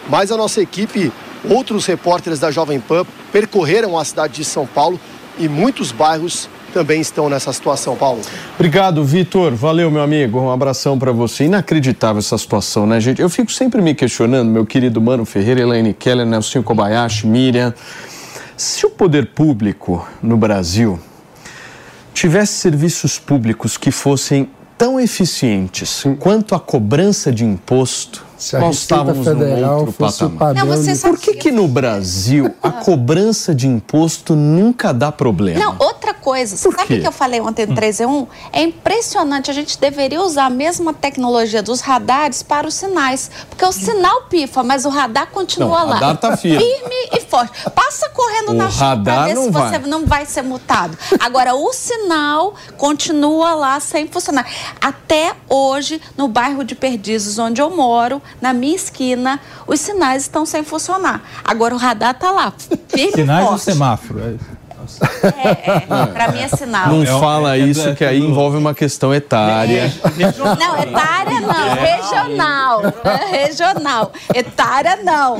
mas a nossa equipe, outros repórteres da Jovem Pan, percorreram a cidade de São Paulo e muitos bairros também estão nessa situação, Paulo. Obrigado, Vitor. Valeu, meu amigo. Um abração para você. Inacreditável essa situação, né, gente? Eu fico sempre me questionando, meu querido Mano Ferreira, Elaine Keller, Nelson Kobayashi, Miriam, se o poder público no Brasil tivesse serviços públicos que fossem tão eficientes quanto a cobrança de imposto, se a nós estávamos Federal num outro patamar. Não, Por que, que no Brasil a cobrança de imposto nunca dá problema? Não, outra coisa, Por sabe o que eu falei ontem no 3 hum. 1? É impressionante, a gente deveria usar a mesma tecnologia dos radares para os sinais. Porque o sinal pifa, mas o radar continua não, lá. O radar tá firme. Firme e forte. Passa correndo o na chuva para ver se vai. você não vai ser multado. Agora, o sinal continua lá sem funcionar. Até hoje, no bairro de Perdizes, onde eu moro, na minha esquina, os sinais estão sem funcionar. Agora o radar está lá. Sinais do semáforo. É É, é. Pra mim é sinal. Não É, fala é, é, isso, é, que aí tudo- envolve uma questão etária. Não, etária não, regional. É, Regional. Etária não.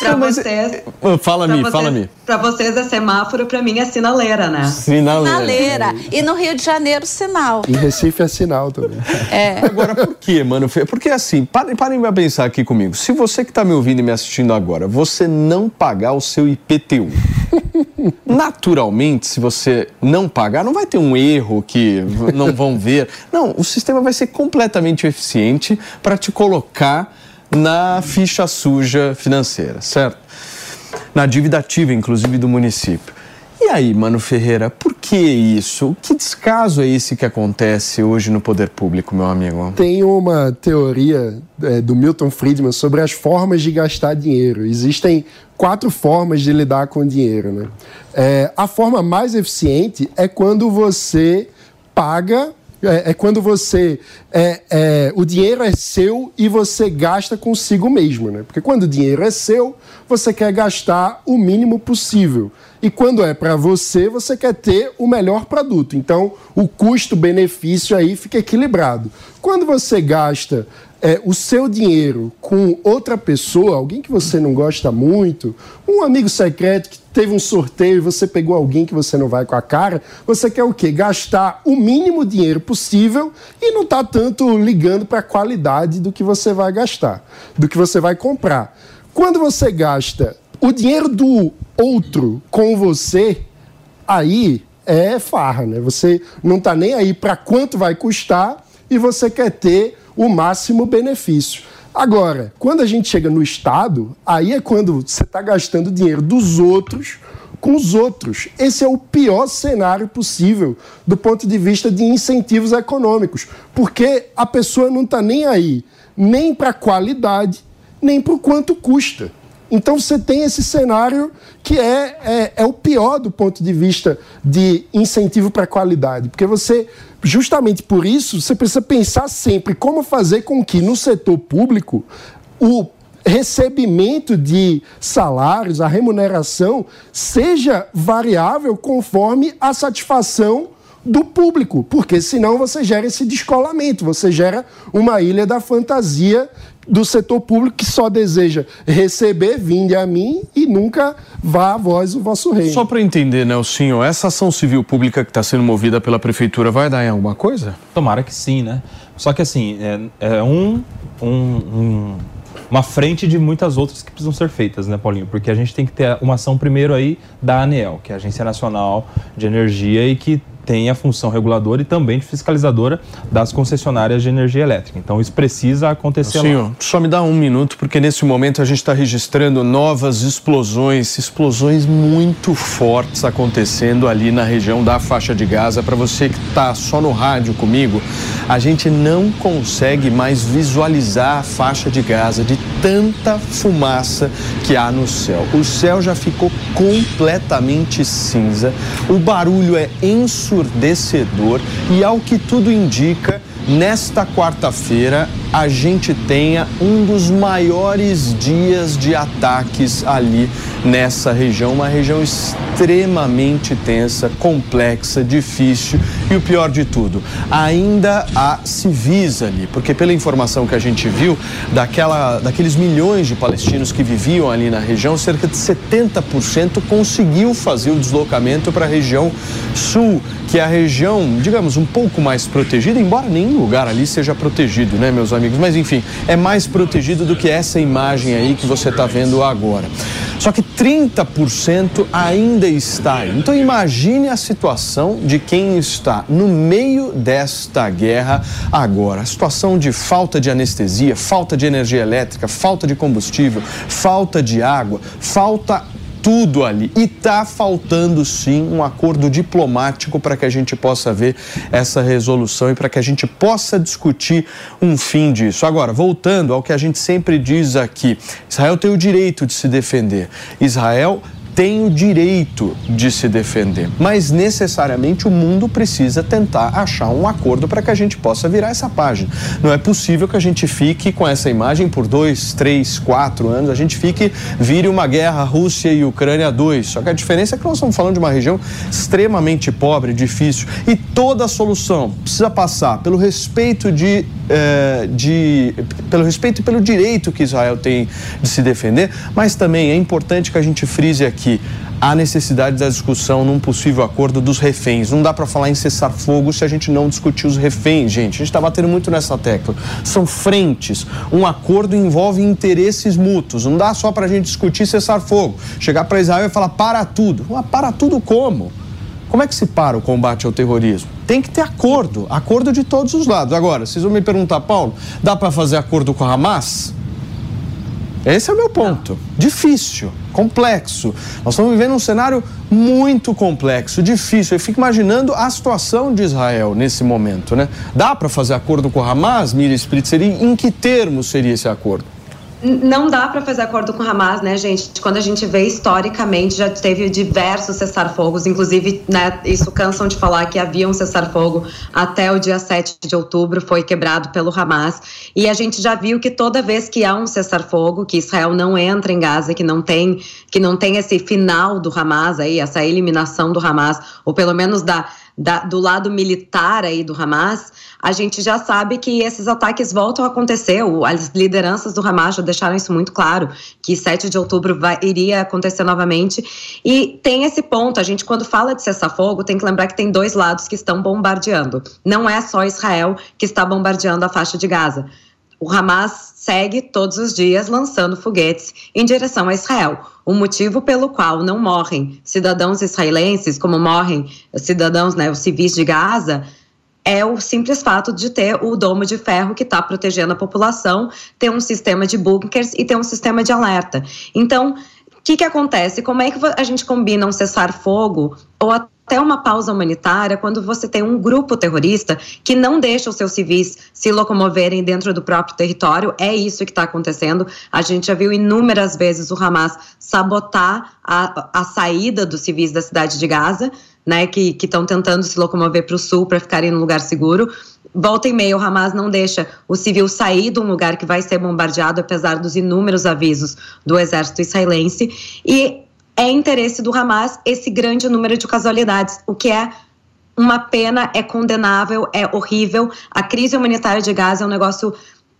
Pra vocês, Fala-me, fala-me. vocês, pra vocês é semáforo, pra mim é sinaleira, né? Sinaleira. Sinaleira. E no Rio de Janeiro, sinal. Em Recife é sinal também. É. Agora, por quê, mano? Porque assim, parem, parem pra pensar aqui comigo. Se você que tá me ouvindo e me assistindo agora, você não pagar o seu IPTU, naturalmente, se você não pagar, não vai ter um erro que não vão ver. Não, o sistema vai ser completamente eficiente para te colocar na ficha suja financeira, certo? Na dívida ativa, inclusive, do município. E aí, Mano Ferreira, por que isso? Que descaso é esse que acontece hoje no poder público, meu amigo? Tem uma teoria é, do Milton Friedman sobre as formas de gastar dinheiro. Existem quatro formas de lidar com dinheiro. Né? É, a forma mais eficiente é quando você paga. É, é quando você. É, é, o dinheiro é seu e você gasta consigo mesmo, né? Porque quando o dinheiro é seu, você quer gastar o mínimo possível. E quando é para você, você quer ter o melhor produto. Então, o custo-benefício aí fica equilibrado. Quando você gasta é, o seu dinheiro com outra pessoa, alguém que você não gosta muito, um amigo secreto que teve um sorteio e você pegou alguém que você não vai com a cara, você quer o quê? Gastar o mínimo dinheiro possível e não tá tanto ligando para a qualidade do que você vai gastar, do que você vai comprar. Quando você gasta o dinheiro do outro com você, aí é farra, né? Você não tá nem aí para quanto vai custar e você quer ter o máximo benefício. Agora, quando a gente chega no Estado, aí é quando você está gastando dinheiro dos outros com os outros. Esse é o pior cenário possível do ponto de vista de incentivos econômicos, porque a pessoa não está nem aí nem para a qualidade, nem para o quanto custa. Então você tem esse cenário que é, é, é o pior do ponto de vista de incentivo para qualidade, porque você, justamente por isso, você precisa pensar sempre como fazer com que no setor público o recebimento de salários, a remuneração, seja variável conforme a satisfação do público, porque senão você gera esse descolamento, você gera uma ilha da fantasia do setor público que só deseja receber, vinde a mim e nunca vá a vós o vosso reino. Só para entender, Nelsinho, essa ação civil pública que está sendo movida pela prefeitura vai dar em alguma coisa? Tomara que sim, né? Só que assim, é, é um, um- um- uma frente de muitas outras que precisam ser feitas, né, Paulinho? Porque a gente tem que ter uma ação primeiro aí da ANEEL, que é a Agência Nacional de Energia e que tem a função reguladora e também de fiscalizadora das concessionárias de energia elétrica. Então isso precisa acontecer lá. Senhor, só me dá um minuto, porque nesse momento a gente está registrando novas explosões, explosões muito fortes acontecendo ali na região da faixa de Gaza. Para você que está só no rádio comigo, a gente não consegue mais visualizar a faixa de Gaza de tanta fumaça que há no céu. O céu já ficou completamente cinza, o barulho é ensurdecedor e, ao que tudo indica, nesta quarta-feira a gente tenha um dos maiores dias de ataques ali nessa região, uma região extremamente tensa, complexa, difícil e o pior de tudo, ainda há civis ali, porque pela informação que a gente viu, daquela, daqueles milhões de palestinos que viviam ali na região, cerca de 70% conseguiu fazer o deslocamento para a região sul, que é a região, digamos, um pouco mais protegida, embora nenhum lugar ali seja protegido, né, meus amigos? Mas enfim, é mais protegido do que essa imagem aí que você está vendo agora. Só que 30% ainda está aí. Então imagine a situação de quem está no meio desta guerra agora. A situação de falta de anestesia, falta de energia elétrica, falta de combustível, falta de água, falta tudo ali. E tá faltando sim um acordo diplomático para que a gente possa ver essa resolução e para que a gente possa discutir um fim disso. Agora, voltando ao que a gente sempre diz aqui: Israel tem o direito de se defender. Israel tem o direito de se defender, mas necessariamente o mundo precisa tentar achar um acordo para que a gente possa virar essa página. Não é possível que a gente fique com essa imagem por dois, três, quatro anos, a gente fique, vire uma guerra Rússia e Ucrânia 2. Só que a diferença é que nós estamos falando de uma região extremamente pobre, difícil, e toda a solução precisa passar pelo respeito de, eh, de pelo respeito e pelo direito que Israel tem de se defender, mas também é importante que a gente frise aqui a necessidade da discussão num possível acordo dos reféns. Não dá para falar em cessar fogo se a gente não discutir os reféns, gente. A gente está batendo muito nessa tecla. São frentes. Um acordo envolve interesses mútuos. Não dá só para a gente discutir cessar fogo. Chegar para Israel e falar para tudo. Mas para tudo como? Como é que se para o combate ao terrorismo? Tem que ter acordo, acordo de todos os lados. Agora, vocês vão me perguntar, Paulo, dá para fazer acordo com a Hamas? Esse é o meu ponto. Difícil, complexo. Nós estamos vivendo um cenário muito complexo, difícil. Eu fico imaginando a situação de Israel nesse momento, né? Dá para fazer acordo com o Hamas, Miriam Spritzer? Em que termos seria esse acordo? Não dá para fazer acordo com Hamas, né, gente? Quando a gente vê historicamente, já teve diversos cessar-fogos, inclusive, né, isso cansam de falar que havia um cessar-fogo até o dia 7 de outubro, foi quebrado pelo Hamas. E a gente já viu que toda vez que há um cessar-fogo, que Israel não entra em Gaza, que não tem, que não tem esse final do Hamas aí, essa eliminação do Hamas, ou pelo menos da da, do lado militar aí do Hamas, a gente já sabe que esses ataques voltam a acontecer. As lideranças do Hamas já deixaram isso muito claro, que 7 de outubro vai, iria acontecer novamente. E tem esse ponto, a gente quando fala de cessar-fogo, tem que lembrar que tem dois lados que estão bombardeando. Não é só Israel que está bombardeando a faixa de Gaza. O Hamas segue todos os dias lançando foguetes em direção a Israel. O motivo pelo qual não morrem cidadãos israelenses, como morrem cidadãos, né, os civis de Gaza, é o simples fato de ter o domo de ferro que está protegendo a população, ter um sistema de bunkers e ter um sistema de alerta. Então, o que, que acontece? Como é que a gente combina um cessar-fogo ou até até uma pausa humanitária quando você tem um grupo terrorista que não deixa os seus civis se locomoverem dentro do próprio território. É isso que está acontecendo. A gente já viu inúmeras vezes o Hamas sabotar a, a saída dos civis da cidade de Gaza, né, que estão tentando se locomover para o sul para ficarem no lugar seguro. Volta e meia, o Hamas não deixa o civil sair de um lugar que vai ser bombardeado, apesar dos inúmeros avisos do exército israelense. E é interesse do Hamas esse grande número de casualidades, o que é uma pena, é condenável, é horrível. A crise humanitária de Gaza é um negócio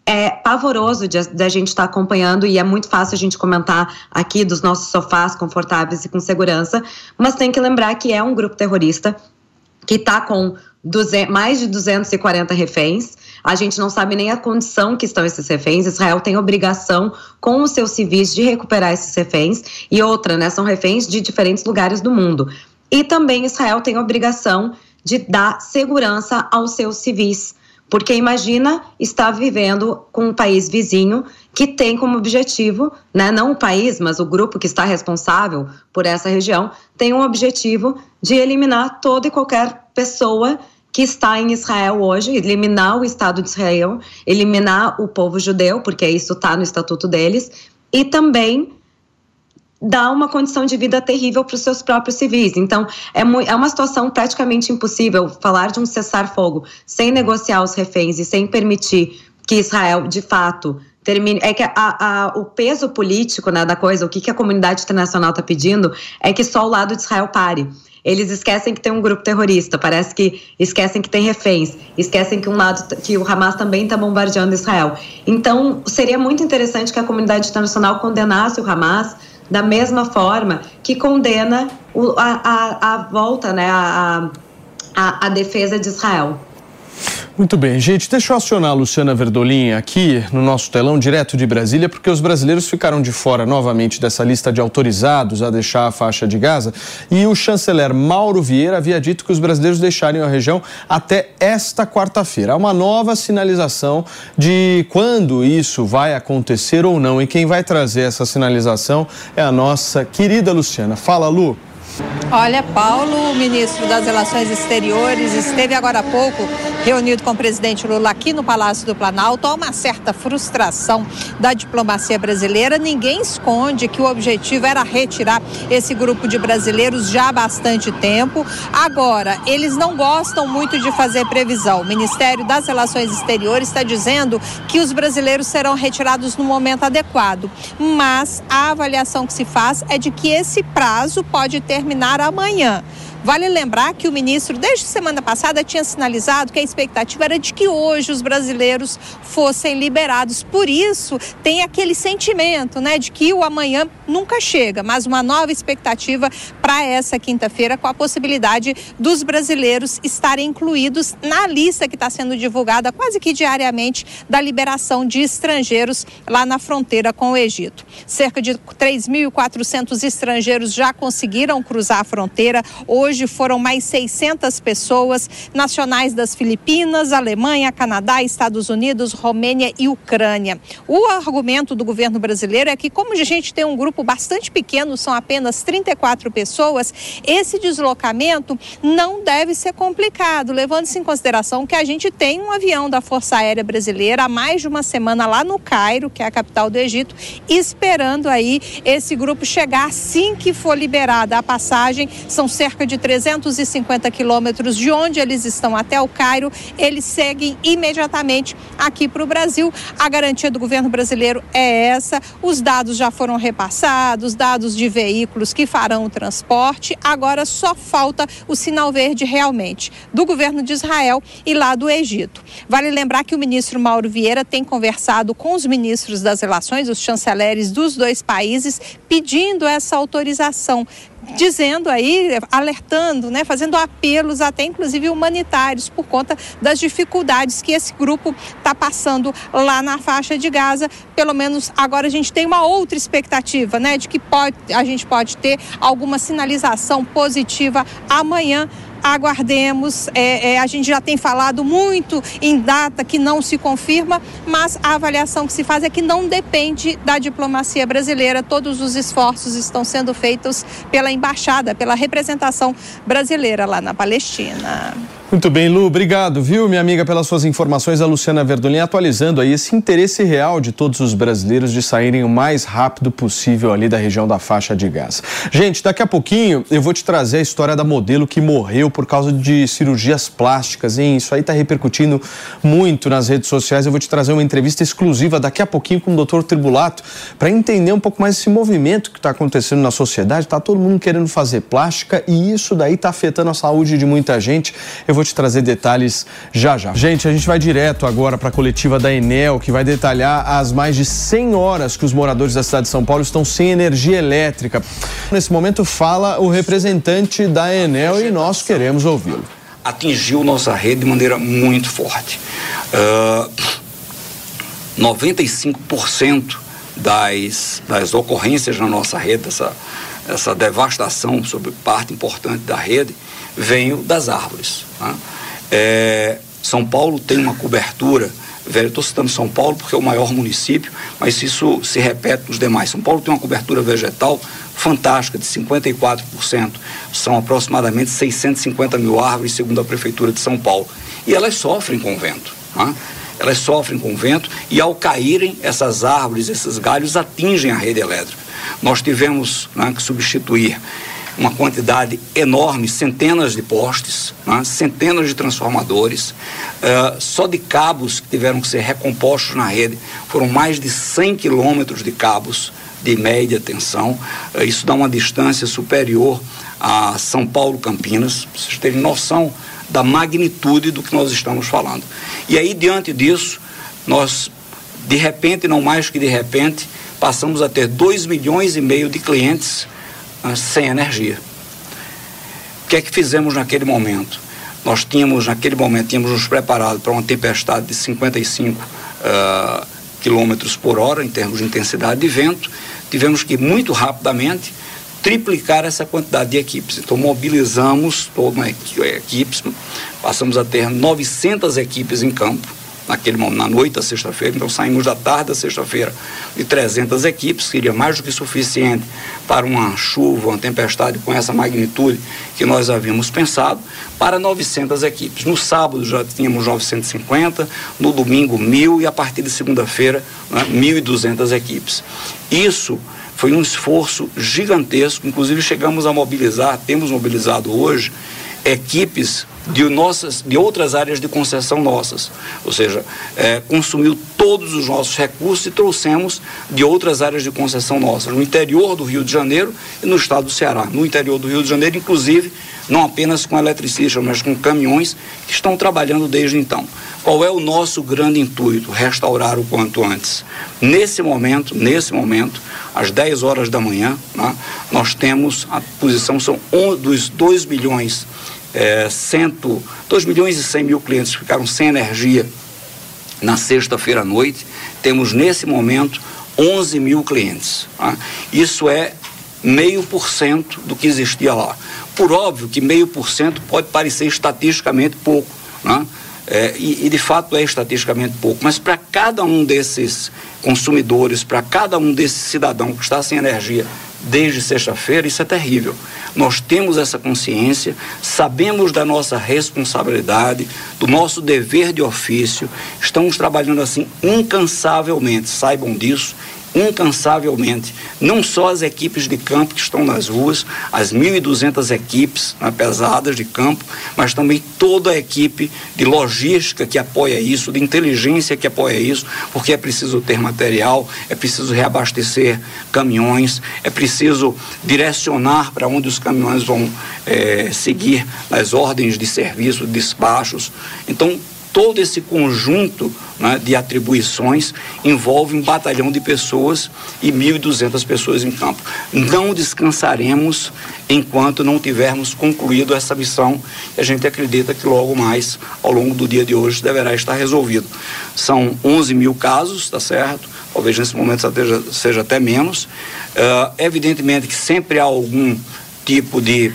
é pavoroso da gente estar tá acompanhando e é muito fácil a gente comentar aqui dos nossos sofás confortáveis e com segurança, mas tem que lembrar que é um grupo terrorista que está com 200, mais de 240 reféns. A gente não sabe nem a condição que estão esses reféns. Israel tem obrigação com os seus civis de recuperar esses reféns. E outra, né, são reféns de diferentes lugares do mundo. E também Israel tem obrigação de dar segurança aos seus civis. Porque imagina estar vivendo com um país vizinho que tem como objetivo, né, não o país, mas o grupo que está responsável por essa região, tem um objetivo de eliminar toda e qualquer pessoa que está em Israel hoje, eliminar o Estado de Israel, eliminar o povo judeu, porque isso está no estatuto deles, e também dar uma condição de vida terrível para os seus próprios civis. Então, é, é uma situação praticamente impossível falar de um cessar-fogo sem negociar os reféns e sem permitir que Israel, de fato, termine. É que a, a, o peso político né, da coisa, o que, que a comunidade internacional está pedindo, é que só o lado de Israel pare. Eles esquecem que tem um grupo terrorista, parece que esquecem que tem reféns, esquecem que um lado que o Hamas também está bombardeando Israel. Então, seria muito interessante que a comunidade internacional condenasse o Hamas da mesma forma que condena o, a, a, a, volta, né, a, a, a defesa de Israel. Muito bem, gente. Deixa eu acionar a Luciana Verdolim aqui no nosso telão, direto de Brasília, porque os brasileiros ficaram de fora novamente dessa lista de autorizados a deixar a faixa de Gaza. E o chanceler Mauro Vieira havia dito que os brasileiros deixariam a região até esta quarta-feira. Há uma nova sinalização de quando isso vai acontecer ou não. E quem vai trazer essa sinalização é a nossa querida Luciana. Fala, Lu. Olha, Paulo, o ministro das Relações Exteriores, esteve agora há pouco reunido com o presidente Lula aqui no Palácio do Planalto. Há uma certa frustração da diplomacia brasileira. Ninguém esconde que o objetivo era retirar esse grupo de brasileiros já há bastante tempo. Agora, eles não gostam muito de fazer previsão. O Ministério das Relações Exteriores está dizendo que os brasileiros serão retirados no momento adequado. Mas a avaliação que se faz é de que esse prazo pode terminar amanhã. Vale lembrar que o ministro, desde semana passada, tinha sinalizado que a expectativa era de que hoje os brasileiros fossem liberados. Por isso, tem aquele sentimento, né, de que o amanhã nunca chega, mas uma nova expectativa para essa quinta-feira, com a possibilidade dos brasileiros estarem incluídos na lista que está sendo divulgada quase que diariamente da liberação de estrangeiros lá na fronteira com o Egito. Cerca de 3.400 estrangeiros já conseguiram cruzar a fronteira. Hoje Hoje foram mais 600 pessoas nacionais das Filipinas, Alemanha, Canadá, Estados Unidos, Romênia e Ucrânia. O argumento do governo brasileiro é que, como a gente tem um grupo bastante pequeno, são apenas 34 pessoas, esse deslocamento não deve ser complicado, levando-se em consideração que a gente tem um avião da Força Aérea Brasileira há mais de uma semana lá no Cairo, que é a capital do Egito, esperando aí esse grupo chegar assim que for liberada a passagem. São cerca de 350 quilômetros de onde eles estão até o Cairo, eles seguem imediatamente aqui para o Brasil. A garantia do governo brasileiro é essa. Os dados já foram repassados, dados de veículos que farão o transporte. Agora só falta o sinal verde realmente do governo de Israel e lá do Egito. Vale lembrar que o ministro Mauro Vieira tem conversado com os ministros das relações, os chanceleres dos dois países, pedindo essa autorização dizendo aí, alertando, né, fazendo apelos até inclusive humanitários por conta das dificuldades que esse grupo está passando lá na faixa de Gaza. Pelo menos agora a gente tem uma outra expectativa, né, de que pode, a gente pode ter alguma sinalização positiva amanhã aguardemos. É, é, a gente já tem falado muito em data que não se confirma, mas a avaliação que se faz é que não depende da diplomacia brasileira. Todos os esforços estão sendo feitos pela embaixada, pela representação brasileira lá na Palestina. Muito bem, Lu, obrigado, viu, minha amiga, pelas suas informações. A Luciana Verdolim atualizando aí esse interesse real de todos os brasileiros de saírem o mais rápido possível ali da região da faixa de Gaza. Gente, daqui a pouquinho eu vou te trazer a história da modelo que morreu por causa de cirurgias plásticas, hein? Isso aí tá repercutindo muito nas redes sociais. Eu vou te trazer uma entrevista exclusiva daqui a pouquinho com o doutor Tribulato para entender um pouco mais esse movimento que está acontecendo na sociedade. Tá todo mundo querendo fazer plástica e isso daí tá afetando a saúde de muita gente. Eu vou te trazer detalhes já já. Gente, a gente vai direto agora para a coletiva da Enel, que vai detalhar as mais de 100 horas que os moradores da cidade de São Paulo estão sem energia elétrica. Nesse momento fala o representante da Enel e nós queremos ouvi-lo. Atingiu nossa rede de maneira muito forte. Uh, 95% das, das ocorrências na nossa rede, essa, essa devastação sobre parte importante da rede, venho das árvores. Tá? É, São Paulo tem uma cobertura, estou citando São Paulo porque é o maior município, mas isso se repete nos demais. São Paulo tem uma cobertura vegetal fantástica, de 54%. São aproximadamente 650 mil árvores, segundo a Prefeitura de São Paulo. E elas sofrem com o vento. Tá? Elas sofrem com o vento e, ao caírem, essas árvores, esses galhos atingem a rede elétrica. Nós tivemos né, que substituir uma quantidade enorme, centenas de postes, né, centenas de transformadores, uh, só de cabos que tiveram que ser recompostos na rede, foram mais de 100 quilômetros de cabos de média tensão, uh, isso dá uma distância superior a São Paulo Campinas, para vocês terem noção da magnitude do que nós estamos falando. E aí, diante disso, nós, de repente, não mais que de repente, passamos a ter 2 milhões e meio de clientes sem energia. O que é que fizemos naquele momento? Nós tínhamos, naquele momento, tínhamos nos preparado para uma tempestade de 55 uh, quilômetros por hora, em termos de intensidade de vento. Tivemos que, muito rapidamente, triplicar essa quantidade de equipes. Então, mobilizamos toda uma equipe, passamos a ter 900 equipes em campo, naquele momento, na noite da sexta-feira, então saímos da tarde da sexta-feira de 300 equipes, seria mais do que suficiente para uma chuva, uma tempestade com essa magnitude que nós havíamos pensado, para 900 equipes. No sábado já tínhamos 950, no domingo 1.000 e a partir de segunda-feira né, 1.200 equipes. Isso foi um esforço gigantesco, inclusive chegamos a mobilizar, temos mobilizado hoje equipes de, nossas, de outras áreas de concessão nossas. Ou seja, é, consumiu todos os nossos recursos e trouxemos de outras áreas de concessão nossas, no interior do Rio de Janeiro e no estado do Ceará. No interior do Rio de Janeiro, inclusive, não apenas com eletricistas, mas com caminhões que estão trabalhando desde então. Qual é o nosso grande intuito? Restaurar o quanto antes. Nesse momento, nesse momento, às 10 horas da manhã, né, nós temos a posição, são um, dos 2 milhões é, cento, 2 milhões e 100 mil clientes ficaram sem energia na sexta-feira à noite. Temos nesse momento 11 mil clientes. Tá? Isso é meio por cento do que existia lá. Por óbvio que meio por cento pode parecer estatisticamente pouco, né? é, e, e, de fato é estatisticamente pouco, mas para cada um desses consumidores, para cada um desses cidadãos que está sem energia desde sexta-feira, isso é terrível. Nós temos essa consciência, sabemos da nossa responsabilidade, do nosso dever de ofício, estamos trabalhando assim incansavelmente, saibam disso, incansavelmente, não só as equipes de campo que estão nas ruas, as 1.200 equipes né, pesadas de campo, mas também toda a equipe de logística que apoia isso, de inteligência que apoia isso, porque é preciso ter material, é preciso reabastecer caminhões, é preciso direcionar para onde os caminhões vão é, seguir nas ordens de serviço, despachos. Então, todo esse conjunto né, de atribuições envolve um batalhão de pessoas e 1.200 pessoas em campo. Não descansaremos enquanto não tivermos concluído essa missão e a gente acredita que logo mais, ao longo do dia de hoje, deverá estar resolvido. São 11 mil casos, tá certo? Talvez nesse momento seja, seja até menos. Uh, evidentemente que sempre há algum tipo de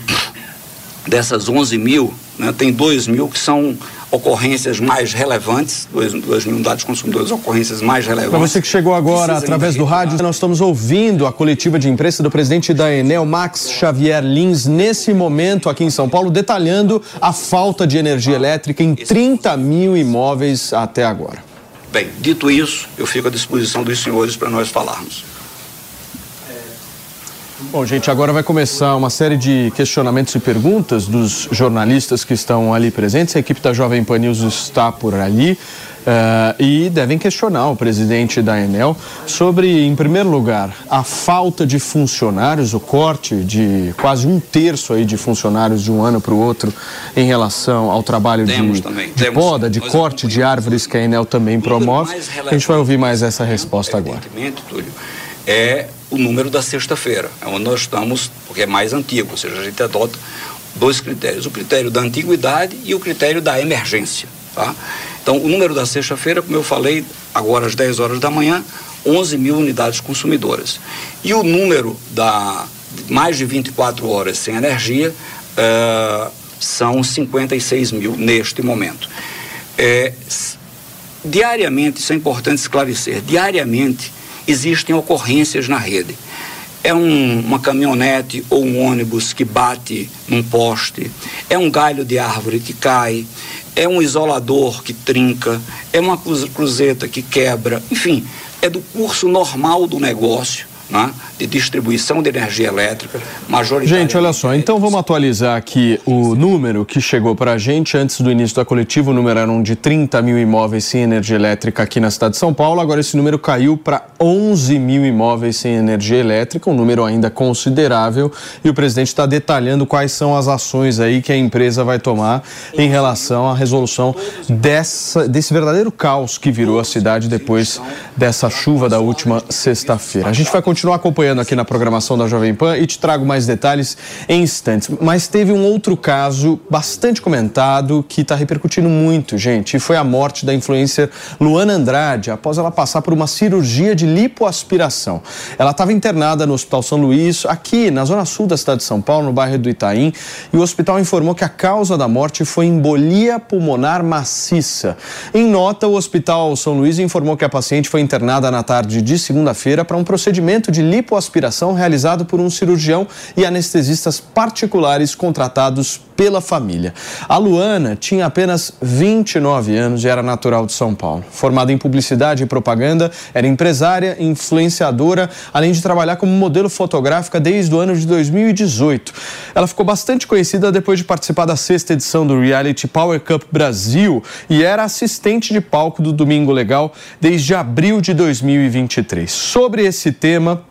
dessas 11 mil, né, tem 2 mil que são ocorrências mais relevantes, 2 mil unidades consumidores, ocorrências mais relevantes. Para você que chegou agora através do rádio, nós estamos ouvindo a coletiva de imprensa do presidente da Enel, Max Xavier Lins, nesse momento aqui em São Paulo, detalhando a falta de energia elétrica em 30 mil imóveis até agora. Bem, dito isso, eu fico à disposição dos senhores para nós falarmos. Bom, gente, agora vai começar uma série de questionamentos e perguntas dos jornalistas que estão ali presentes. A equipe da Jovem Pan News está por ali uh, e devem questionar o presidente da Enel sobre, em primeiro lugar, a falta de funcionários, o corte de quase um terço aí de funcionários de um ano para o outro em relação ao trabalho temos de, também, de poda, de corte de árvores que a Enel também promove. A gente vai ouvir mais essa resposta agora. Túlio, é o número da sexta-feira, é onde nós estamos, porque é mais antigo, ou seja, a gente adota dois critérios, o critério da antiguidade e o critério da emergência. Tá? Então, o número da sexta-feira, como eu falei, agora às 10 horas da manhã, 11 mil unidades consumidoras. E o número da mais de 24 horas sem energia uh, são 56 mil neste momento. É, diariamente, isso é importante esclarecer, diariamente existem ocorrências na rede. É um, uma caminhonete ou um ônibus que bate num poste, é um galho de árvore que cai, é um isolador que trinca, é uma cruzeta que quebra, enfim, é do curso normal do negócio né, de distribuição de energia elétrica, majoritariamente. Gente, olha só, então vamos atualizar aqui o número que chegou para a gente antes do início da coletiva. O número era um de 30 mil imóveis sem energia elétrica aqui na cidade de São Paulo. Agora esse número caiu para 11 mil imóveis sem energia elétrica, um número ainda considerável. E o presidente está detalhando quais são as ações aí que a empresa vai tomar em relação à resolução dessa, desse verdadeiro caos que virou a cidade depois dessa chuva da última sexta-feira. A gente vai continuar continuar acompanhando aqui na programação da Jovem Pan e te trago mais detalhes em instantes. Mas teve um outro caso bastante comentado que está repercutindo muito, gente, e foi a morte da influencer Luana Andrade após ela passar por uma cirurgia de lipoaspiração. Ela estava internada no Hospital São Luís, aqui na zona sul da cidade de São Paulo, no bairro do Itaim, e o hospital informou que a causa da morte foi embolia pulmonar maciça. Em nota, o Hospital São Luís informou que a paciente foi internada na tarde de segunda-feira para um procedimento de lipoaspiração realizado por um cirurgião e anestesistas particulares contratados pela família. A Luana tinha apenas 29 anos e era natural de São Paulo. Formada em publicidade e propaganda, era empresária, influenciadora, além de trabalhar como modelo fotográfica desde o ano de 2018. Ela ficou bastante conhecida depois de participar da sexta edição do reality Power Cup Brasil e era assistente de palco do Domingo Legal desde abril de 2023. Sobre esse tema,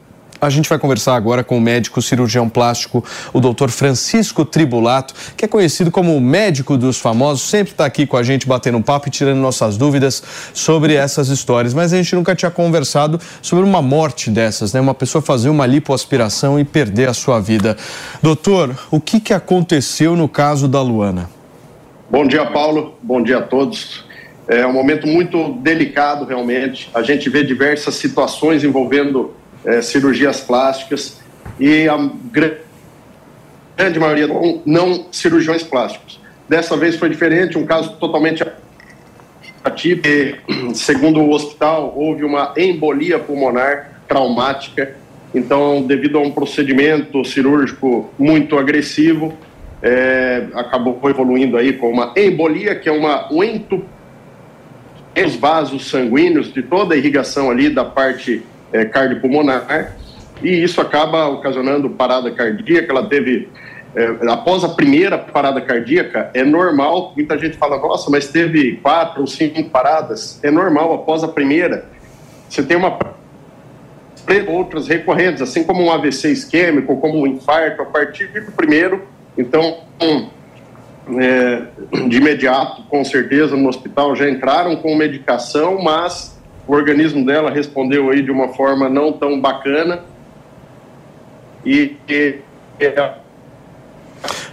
a gente vai conversar agora com o médico cirurgião plástico, o doutor Francisco Tribulato, que é conhecido como o médico dos famosos, sempre está aqui com a gente batendo um papo e tirando nossas dúvidas sobre essas histórias. Mas a gente nunca tinha conversado sobre uma morte dessas, né? Uma pessoa fazer uma lipoaspiração e perder a sua vida. Doutor, o que, que aconteceu no caso da Luana? Bom dia, Paulo. Bom dia a todos. É um momento muito delicado, realmente. A gente vê diversas situações envolvendo é, cirurgias plásticas e a grande maioria não, não cirurgiões plásticos. Dessa vez foi diferente, um caso totalmente atípico. Segundo o hospital, houve uma embolia pulmonar traumática. Então, devido a um procedimento cirúrgico muito agressivo, é, acabou evoluindo aí com uma embolia, que é uma, um entupimento dos vasos sanguíneos de toda a irrigação ali da parte é, cardiopulmonar, e isso acaba ocasionando parada cardíaca. Ela teve, é, após a primeira parada cardíaca, é normal, muita gente fala, nossa, mas teve quatro ou cinco paradas. É normal, após a primeira, você tem uma outras recorrentes, assim como um AVC isquêmico, como um infarto, a partir do primeiro, então, é, de imediato, com certeza, no hospital já entraram com medicação, mas o organismo dela respondeu aí de uma forma não tão bacana. E, e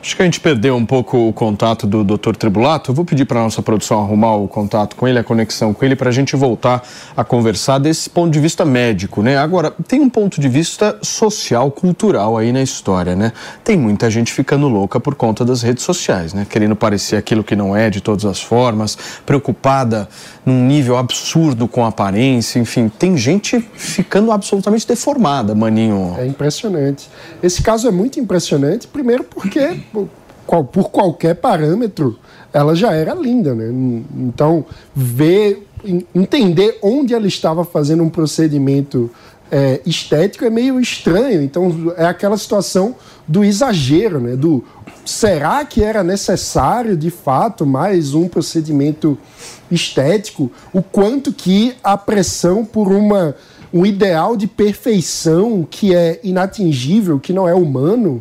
Acho que a gente perdeu um pouco o contato do Dr. Tribulato. Eu vou pedir para a nossa produção arrumar o contato com ele, a conexão com ele, para a gente voltar a conversar desse ponto de vista médico, né? Agora, tem um ponto de vista social, cultural aí na história, né? Tem muita gente ficando louca por conta das redes sociais, né? Querendo parecer aquilo que não é de todas as formas, preocupada num nível absurdo com a aparência, enfim. Tem gente ficando absolutamente deformada, maninho. É impressionante. Esse caso é muito impressionante, primeiro porque por qualquer parâmetro, ela já era linda, né? Então, ver, entender onde ela estava fazendo um procedimento é, estético é meio estranho. Então, é aquela situação do exagero, né? Do será que era necessário, de fato, mais um procedimento estético? O quanto que a pressão por uma um ideal de perfeição que é inatingível, que não é humano,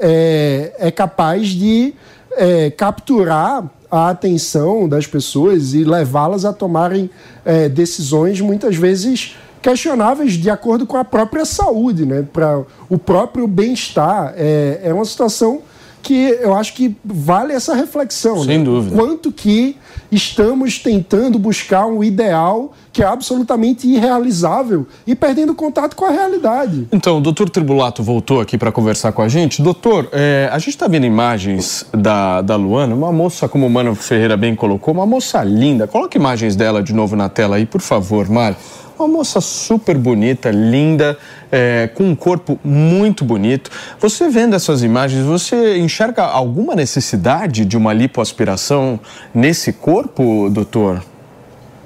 é, é capaz de é, capturar a atenção das pessoas e levá-las a tomarem é, decisões muitas vezes questionáveis de acordo com a própria saúde, né? para o próprio bem-estar. É, é uma situação que eu acho que vale essa reflexão. Sem né? dúvida. Quanto que estamos tentando buscar um ideal que é absolutamente irrealizável e perdendo contato com a realidade. Então, o doutor Tribulato voltou aqui para conversar com a gente. Doutor, é, a gente está vendo imagens da, da Luana, uma moça, como o Mano Ferreira bem colocou, uma moça linda. Coloque imagens dela de novo na tela aí, por favor, Mário. Uma moça super bonita, linda, é, com um corpo muito bonito. Você vendo essas imagens, você enxerga alguma necessidade de uma lipoaspiração nesse corpo, doutor?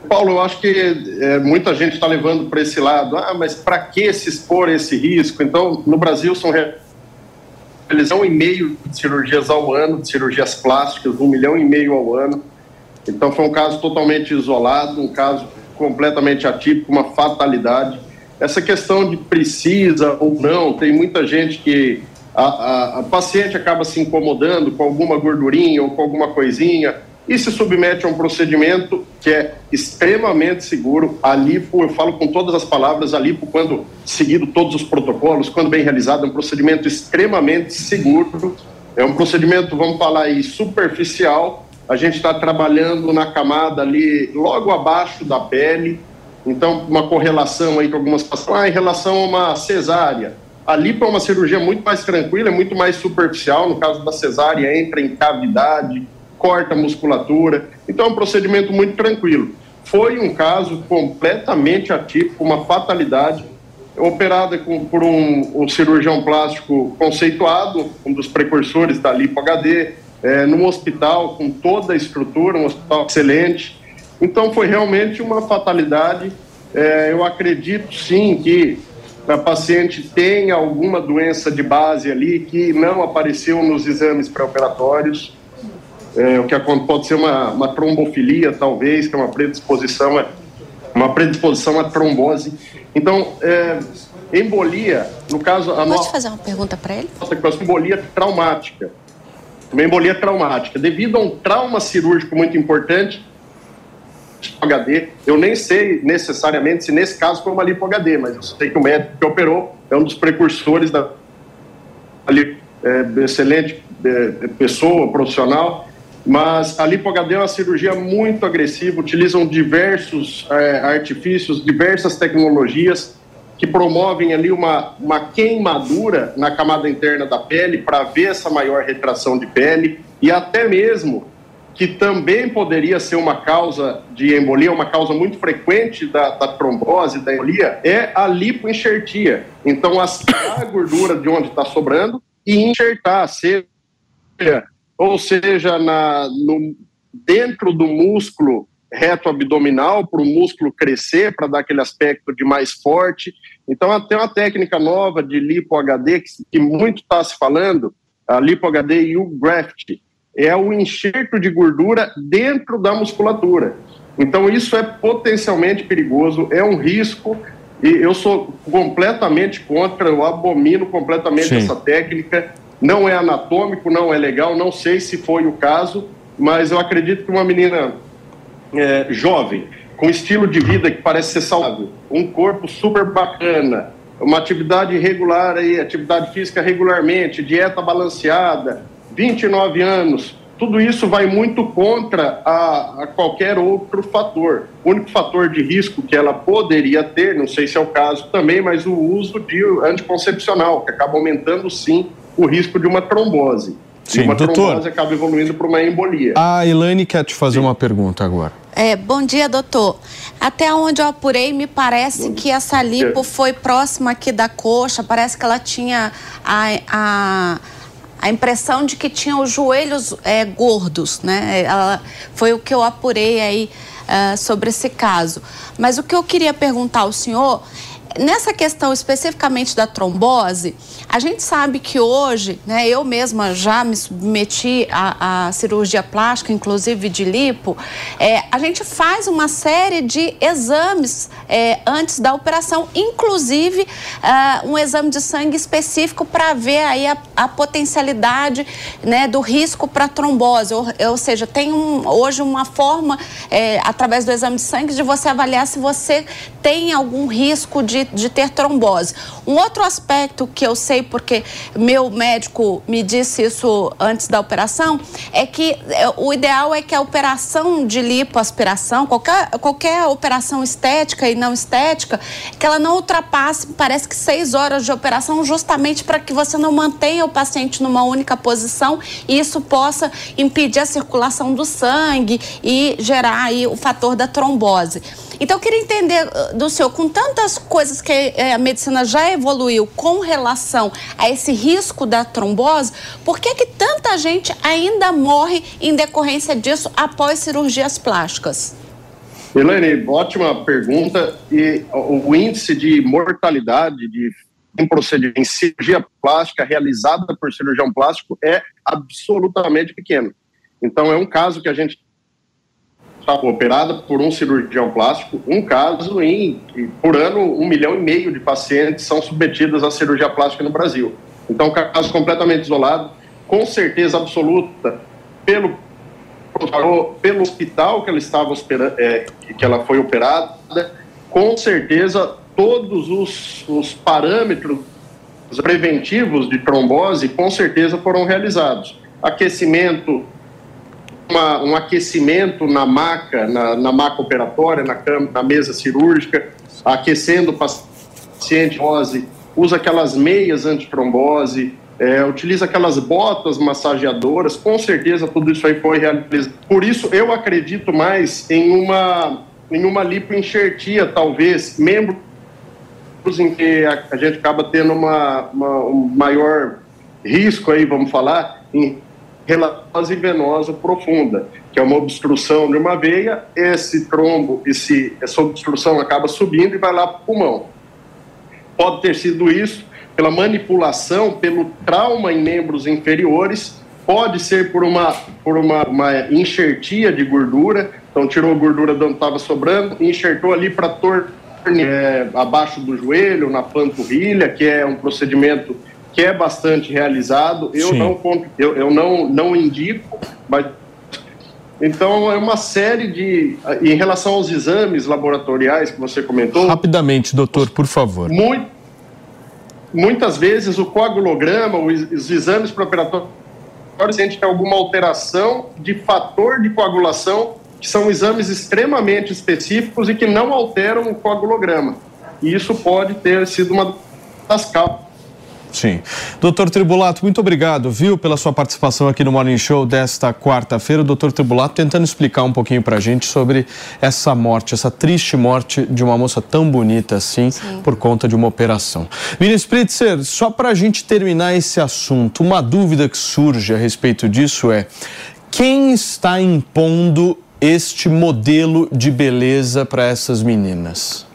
Paulo, eu acho que é, muita gente está levando para esse lado. Ah, mas para que se expor a esse risco? Então, no Brasil são um e meio de cirurgias ao ano, de cirurgias plásticas, um milhão e meio ao ano. Então, foi um caso totalmente isolado, um caso completamente atípico, uma fatalidade. Essa questão de precisa ou não, tem muita gente que a, a, a paciente acaba se incomodando com alguma gordurinha ou com alguma coisinha, e se submete a um procedimento que é extremamente seguro. A lipo, eu falo com todas as palavras, a lipo, quando seguido todos os protocolos, quando bem realizado, é um procedimento extremamente seguro. É um procedimento, vamos falar aí, superficial. A gente está trabalhando na camada ali, logo abaixo da pele. Então, uma correlação aí com algumas pessoas, ah, em relação a uma cesárea. A lipo é uma cirurgia muito mais tranquila, é muito mais superficial. No caso da cesárea, entra em cavidade, corta a musculatura. Então é um procedimento muito tranquilo. Foi um caso completamente atípico, uma fatalidade, operada com, por um, um, cirurgião plástico conceituado, um dos precursores da Lipo HD, é, num hospital com toda a estrutura, um hospital excelente. Então foi realmente uma fatalidade. É, eu acredito sim que a paciente tem alguma doença de base ali que não apareceu nos exames pré-operatórios é, o que pode ser uma, uma trombofilia, talvez, que é uma predisposição, uma predisposição à trombose. Então, é, embolia, no caso... A Pode fazer uma pergunta para ele? Nossa, embolia traumática. Uma embolia traumática. Devido a um trauma cirúrgico muito importante, HD, eu nem sei necessariamente se nesse caso foi uma lipo HD, mas eu sei que o médico que operou é um dos precursores da ali, é, excelente é, pessoa, profissional, mas a lipo-HD é uma cirurgia muito agressiva, utilizam diversos é, artifícios, diversas tecnologias que promovem ali uma, uma queimadura na camada interna da pele para ver essa maior retração de pele e até mesmo que também poderia ser uma causa de embolia, uma causa muito frequente da, da trombose, da embolia, é a lipoenxertia. Então, a gordura de onde está sobrando e enxertar, seja ou seja, na, no, dentro do músculo reto abdominal, para o músculo crescer, para dar aquele aspecto de mais forte. Então, tem uma técnica nova de lipo HD que, que muito está se falando, a lipo HD U Graft, é o enxerto de gordura dentro da musculatura. Então, isso é potencialmente perigoso, é um risco, e eu sou completamente contra, eu abomino completamente Sim. essa técnica não é anatômico, não é legal, não sei se foi o caso, mas eu acredito que uma menina é, jovem, com estilo de vida que parece ser saudável, um corpo super bacana, uma atividade regular aí, atividade física regularmente, dieta balanceada, 29 anos, tudo isso vai muito contra a, a, qualquer outro fator. O único fator de risco que ela poderia ter, não sei se é o caso também, mas o uso de anticoncepcional, que acaba aumentando sim o risco de uma trombose. Sim, e uma doutor, trombose acaba evoluindo para uma embolia. A Elaine quer te fazer Sim. uma pergunta agora. É, bom dia, doutor. Até onde eu apurei, me parece que essa lipo foi próxima aqui da coxa, parece que ela tinha a, a, a impressão de que tinha os joelhos é, gordos, né? Ela, foi o que eu apurei aí uh, sobre esse caso. Mas o que eu queria perguntar ao senhor Nessa questão especificamente da trombose, a gente sabe que hoje, né, eu mesma já me submeti à, cirurgia plástica, inclusive de lipo, é, a gente faz uma série de exames é, antes da operação, inclusive é, um exame de sangue específico para ver aí a, a potencialidade né, do risco para trombose. Ou, ou, seja, tem um, hoje uma forma, é, através do exame de sangue, de você avaliar se você tem algum risco de de, ter trombose. Um outro aspecto que eu sei, porque meu médico me disse isso antes da operação, é que é, o ideal é que a operação de lipoaspiração, qualquer, qualquer operação estética e não estética, que ela não ultrapasse, parece que seis horas de operação, justamente para que você não mantenha o paciente numa única posição e isso possa impedir a circulação do sangue e gerar aí o fator da trombose. Então, eu queria entender uh, do senhor, com tantas coisas que eh, a medicina já evoluiu com relação a esse risco da trombose, por que, que tanta gente ainda morre em decorrência disso após cirurgias plásticas? Helene, ótima pergunta. E o índice de mortalidade de em procedimento em cirurgia plástica realizada por cirurgião plástico é absolutamente pequeno. Então é um caso que a gente operada por um cirurgião plástico, um caso em, por ano, um milhão e meio de pacientes são submetidos à cirurgia plástica no Brasil. Então, caso completamente isolado, com certeza absoluta, pelo pelo hospital que ela estava é, que ela foi operada, com certeza todos os, os parâmetros preventivos de trombose com certeza foram realizados. Aquecimento, uma, um aquecimento na maca, na, na maca operatória, na, cama, na mesa cirúrgica, aquecendo o paciente, usa aquelas meias antitrombose, é, utiliza aquelas botas massageadoras, com certeza tudo isso aí foi realizado. Por isso, eu acredito mais em uma, em uma lipoenxertia, talvez, membros em que a, a gente acaba tendo uma, uma, um maior risco aí, vamos falar, em relatose venosa profunda, que é uma obstrução de uma veia, esse trombo, esse, essa obstrução acaba subindo e vai lá para o pulmão. Pode ter sido isso, pela manipulação, pelo trauma em membros inferiores, pode ser por uma, por uma, uma enxertia de gordura, então tirou a gordura de onde estava sobrando, enxertou ali para torcer é, abaixo do joelho, na panturrilha, que é um procedimento que é bastante realizado. Eu não eu, eu não, não indico, mas então é uma série de em relação aos exames laboratoriais que você comentou. Rapidamente, doutor, por favor. Muito, muitas vezes o coagulograma, os, os exames preparatórios, a gente tem alguma alteração de fator de coagulação, que são exames extremamente específicos e que não alteram o coagulograma. E isso pode ter sido uma das causas Sim. Doutor Tribulato, muito obrigado, viu, pela sua participação aqui no Morning Show desta quarta-feira. O doutor Tribulato tentando explicar um pouquinho pra gente sobre essa morte, essa triste morte de uma moça tão bonita assim, Sim. por conta de uma operação. Miriam Spritzer, só para a gente terminar esse assunto, uma dúvida que surge a respeito disso é: quem está impondo este modelo de beleza para essas meninas?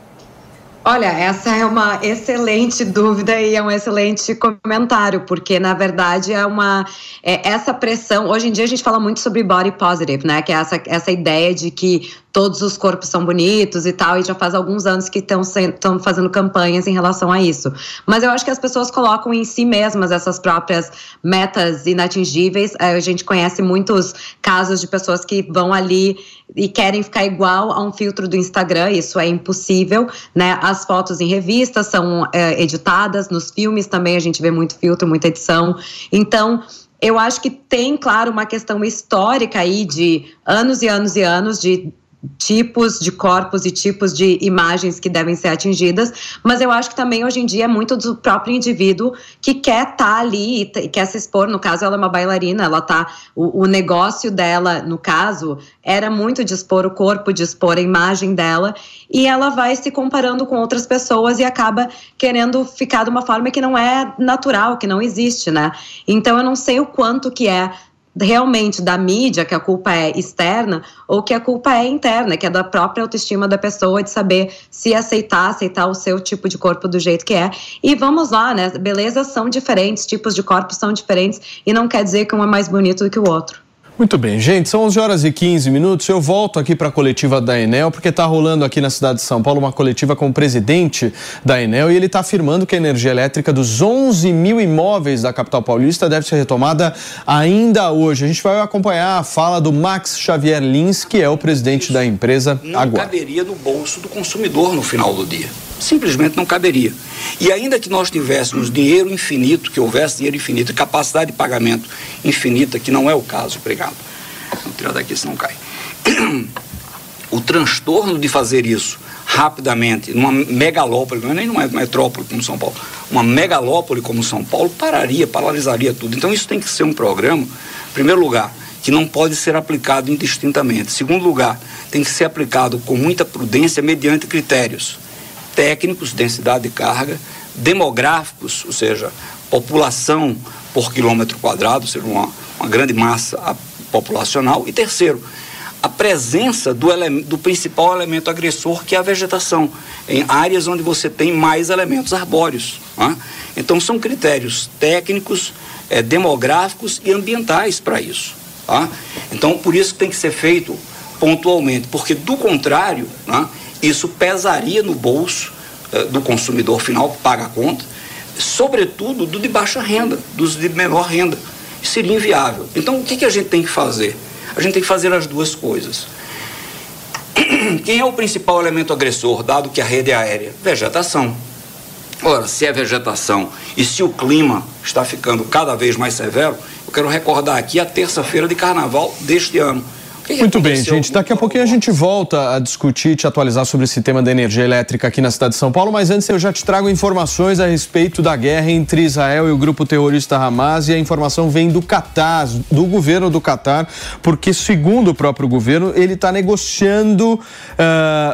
Olha, essa é uma excelente dúvida e é um excelente comentário, porque na verdade é uma é, essa pressão. Hoje em dia a gente fala muito sobre body positive, né? Que é essa, essa ideia de que todos os corpos são bonitos e tal, e já faz alguns anos que estão fazendo campanhas em relação a isso. Mas eu acho que as pessoas colocam em si mesmas essas próprias metas inatingíveis. É, a gente conhece muitos casos de pessoas que vão ali e querem ficar igual a um filtro do Instagram, isso é impossível, né? As fotos em revistas são é, editadas, nos filmes também a gente vê muito filtro, muita edição. Então, eu acho que tem, claro, uma questão histórica aí de anos e anos e anos de tipos de corpos e tipos de imagens que devem ser atingidas, mas eu acho que também hoje em dia é muito do próprio indivíduo que quer estar tá ali e quer se expor. No caso, ela é uma bailarina, ela tá. O, o, negócio dela, no caso, era muito de expor o corpo, de expor a imagem dela, e ela vai se comparando com outras pessoas e acaba querendo ficar de uma forma que não é natural, que não existe, né? Então eu não sei o quanto que é realmente da mídia, que a culpa é externa, ou que a culpa é interna, que é da própria autoestima da pessoa, de saber se aceitar, aceitar o seu tipo de corpo do jeito que é. E vamos lá, né? Belezas são diferentes, tipos de corpos são diferentes, e não quer dizer que um é mais bonito do que o outro. Muito bem, gente, são 11 horas e 15 minutos. Eu volto aqui para a coletiva da Enel, porque está rolando aqui na cidade de São Paulo uma coletiva com o presidente da Enel e ele está afirmando que a energia elétrica dos 11 mil imóveis da capital paulista deve ser retomada ainda hoje. A gente vai acompanhar a fala do Max Xavier Lins, que é o presidente Isso da empresa não agora. Não caberia no bolso do consumidor no final do dia. Simplesmente não caberia. E ainda que nós tivéssemos dinheiro infinito, que houvesse dinheiro infinito, capacidade de pagamento infinita, que não é o caso, obrigado. Vou tirar daqui, senão cai. O transtorno de fazer isso rapidamente, numa megalópole, não é nem numa metrópole como São Paulo, uma megalópole como São Paulo, pararia, paralisaria tudo. Então isso tem que ser um programa, em primeiro lugar, que não pode ser aplicado indistintamente. Segundo lugar, tem que ser aplicado com muita prudência mediante critérios técnicos, densidade de carga, demográficos, ou seja, população por quilômetro quadrado, ou seja, uma, uma grande massa populacional. E terceiro, a presença do, do principal elemento agressor, que é a vegetação, em áreas onde você tem mais elementos arbóreos. Né? Então, são critérios técnicos, é, demográficos e ambientais para isso. Tá? Então, por isso tem que ser feito pontualmente, porque do contrário, né, isso pesaria no bolso uh, do consumidor final que paga a conta, sobretudo do de baixa renda, dos de menor renda. Seria inviável. Então, o que, que a gente tem que fazer? A gente tem que fazer as duas coisas. Quem é o principal elemento agressor, dado que a rede é aérea? Vegetação. Ora, se é vegetação e se o clima está ficando cada vez mais severo, eu quero recordar aqui a terça-feira de carnaval deste ano muito bem, gente. Daqui a pouquinho a gente volta a discutir e te atualizar sobre esse tema da energia elétrica aqui na cidade de São Paulo, mas antes eu já te trago informações a respeito da guerra entre Israel e o grupo terrorista Hamas e a informação vem do Catar, do governo do Catar, porque segundo o próprio governo, ele está negociando, uh,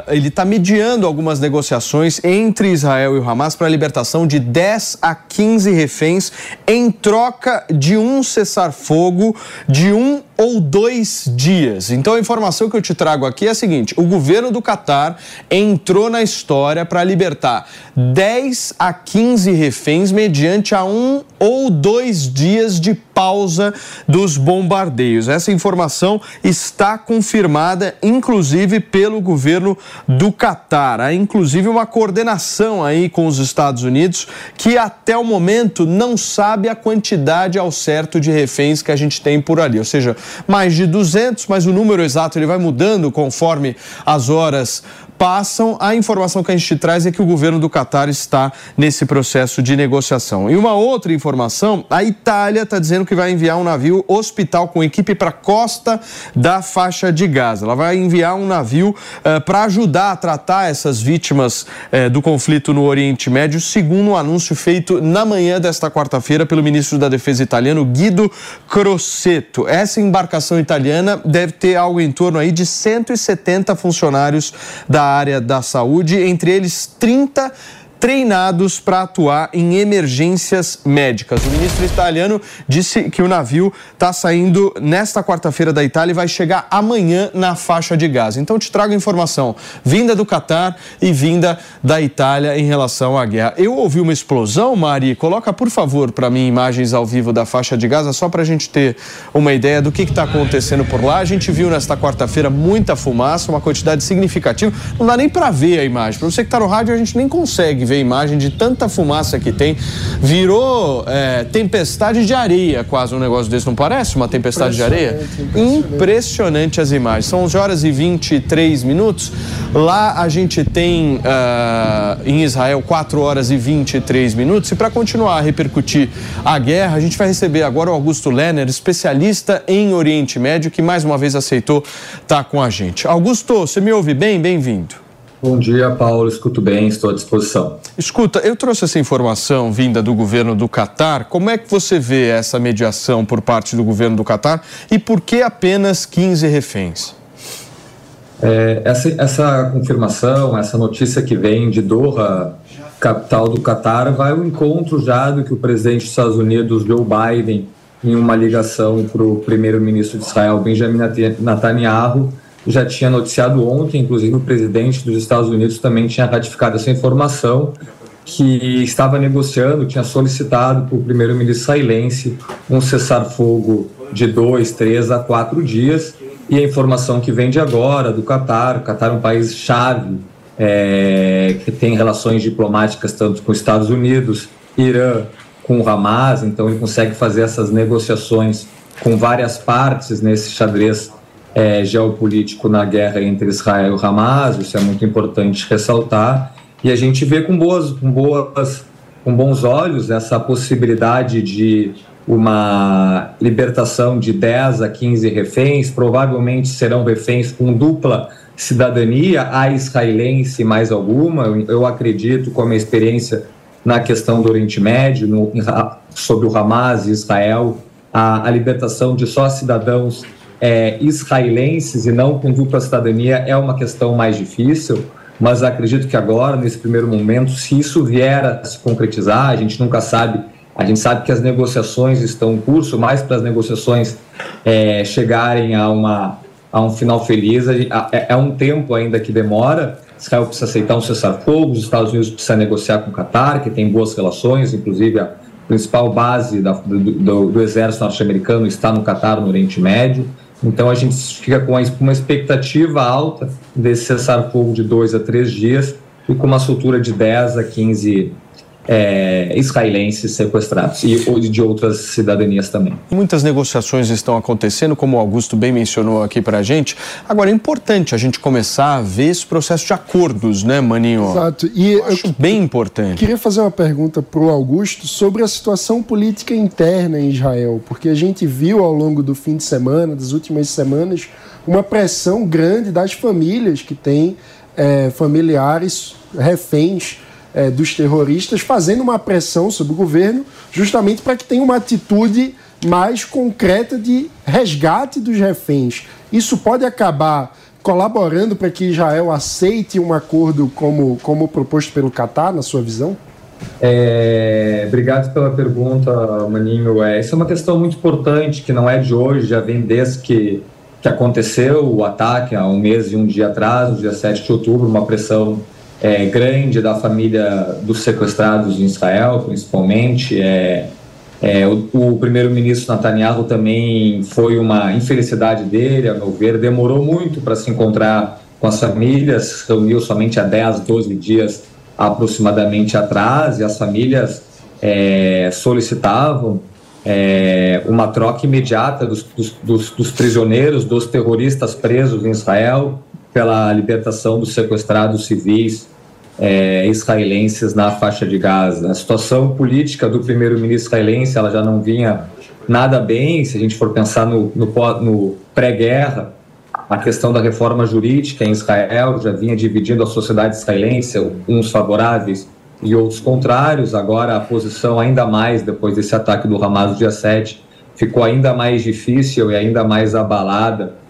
ele está mediando algumas negociações entre Israel e o Hamas para a libertação de 10 a 15 reféns em troca de um cessar-fogo de um ou dois dias. Então a informação que eu te trago aqui é a seguinte: o governo do Catar entrou na história para libertar 10 a 15 reféns mediante a um ou dois dias de pausa dos bombardeios. Essa informação está confirmada, inclusive, pelo governo do Catar. Há, inclusive, uma coordenação aí com os Estados Unidos que, até o momento, não sabe a quantidade ao certo de reféns que a gente tem por ali. Ou seja, mais de 200, mas o número exato ele vai mudando conforme as horas passam. A informação que a gente traz é que o governo do Catar está nesse processo de negociação. E uma outra informação, a Itália está dizendo que vai enviar um navio hospital com equipe para a costa da faixa de Gaza. Ela vai enviar um navio uh, eh, para ajudar a tratar essas vítimas uh, do conflito no Oriente Médio, segundo um anúncio feito na manhã desta quarta-feira pelo ministro da Defesa italiano Guido Crossetto. Essa embarcação italiana deve ter algo em torno aí de 170 funcionários da área da saúde, entre eles 30 treinados para atuar em emergências médicas. O ministro italiano disse que o navio está saindo nesta quarta-feira da Itália e vai chegar amanhã na faixa de Gaza. Então te trago informação vinda do Catar e vinda da Itália em relação à guerra. Eu ouvi uma explosão, Mari. Coloca por favor para mim imagens ao vivo da faixa de Gaza só para a gente ter uma ideia do que está acontecendo por lá. A gente viu nesta quarta-feira muita fumaça, uma quantidade significativa. Não dá nem para ver a imagem. Para você que está no rádio a gente nem consegue ver ver imagem de tanta fumaça que tem. Virou é, tempestade de areia, quase um negócio desse, não parece? Uma tempestade de areia? Impressionante. impressionante as imagens. São 11 horas e 23 minutos. Lá a gente tem uh, em Israel 4 horas e 23 minutos. E para continuar a repercutir a guerra, a gente vai receber agora o Augusto Lerner, especialista em Oriente Médio, que mais uma vez aceitou estar tá com a gente. Augusto, você me ouve bem? Bem-vindo. Bom dia, Paulo. Escuto bem, estou à disposição. Escuta, eu trouxe essa informação vinda do governo do Catar. Como é que você vê essa mediação por parte do governo do Catar e por que apenas 15 reféns? É, essa, essa confirmação, essa notícia que vem de Doha, capital do Catar, vai ao encontro já do que o presidente dos Estados Unidos, Joe Biden, em uma ligação para o primeiro-ministro de Israel, Benjamin Netanyahu, já tinha noticiado ontem, inclusive o presidente dos Estados Unidos também tinha ratificado essa informação, que estava negociando, tinha solicitado para o primeiro-ministro israelense um cessar-fogo de dois, três a quatro dias. E a informação que vem de agora do Catar, o Catar é um país chave, é, que tem relações diplomáticas tanto com os Estados Unidos, Irã, com o Hamas, então ele consegue fazer essas negociações com várias partes nesse xadrez é, geopolítico na guerra entre Israel e Hamas, isso é muito importante ressaltar, e a gente vê com, boas, com, boas, com bons olhos essa possibilidade de uma libertação de 10 a 15 reféns, provavelmente serão reféns com dupla cidadania, a israelense mais alguma, eu acredito com a minha experiência na questão do Oriente Médio, no, sobre o Hamas e Israel, a, a libertação de só cidadãos é, israelenses e não com dupla cidadania é uma questão mais difícil, mas acredito que agora, nesse primeiro momento, se isso vier a se concretizar, a gente nunca sabe, a gente sabe que as negociações estão em curso, mais para as negociações é, chegarem a, uma, a um final feliz, é, é um tempo ainda que demora, Israel precisa aceitar um cessar-fogo, os Estados Unidos precisam negociar com o Catar, que tem boas relações, inclusive a principal base da, do, do, do exército norte-americano está no Catar, no Oriente Médio. Então a gente fica com uma expectativa alta desse cessar-fogo de dois a três dias e com uma soltura de 10 a 15 é, israelenses sequestrados e de outras cidadanias também. Muitas negociações estão acontecendo, como o Augusto bem mencionou aqui para a gente. Agora, é importante a gente começar a ver esse processo de acordos, né, Maninho? Exato. E eu acho eu bem importante. Queria fazer uma pergunta para o Augusto sobre a situação política interna em Israel, porque a gente viu ao longo do fim de semana, das últimas semanas, uma pressão grande das famílias que têm é, familiares reféns é, dos terroristas, fazendo uma pressão sobre o governo, justamente para que tenha uma atitude mais concreta de resgate dos reféns. Isso pode acabar colaborando para que Israel aceite um acordo como, como proposto pelo Catar, na sua visão? É, obrigado pela pergunta, Maninho. É, essa é uma questão muito importante, que não é de hoje, já vem desde que, que aconteceu o ataque, há um mês e um dia atrás, no dia 7 de outubro, uma pressão é, grande da família dos sequestrados em Israel, principalmente. É, é, o, o primeiro-ministro Netanyahu também foi uma infelicidade dele, a meu ver. Demorou muito para se encontrar com as famílias, reuniu somente há 10, 12 dias aproximadamente atrás, e as famílias é, solicitavam é, uma troca imediata dos, dos, dos, dos prisioneiros, dos terroristas presos em Israel, pela libertação dos sequestrados civis é, israelenses na faixa de Gaza. A situação política do primeiro-ministro israelense ela já não vinha nada bem, se a gente for pensar no, no, no pré-guerra, a questão da reforma jurídica em Israel já vinha dividindo a sociedade israelense, uns favoráveis e outros contrários. Agora a posição ainda mais, depois desse ataque do Hamas no dia 7, ficou ainda mais difícil e ainda mais abalada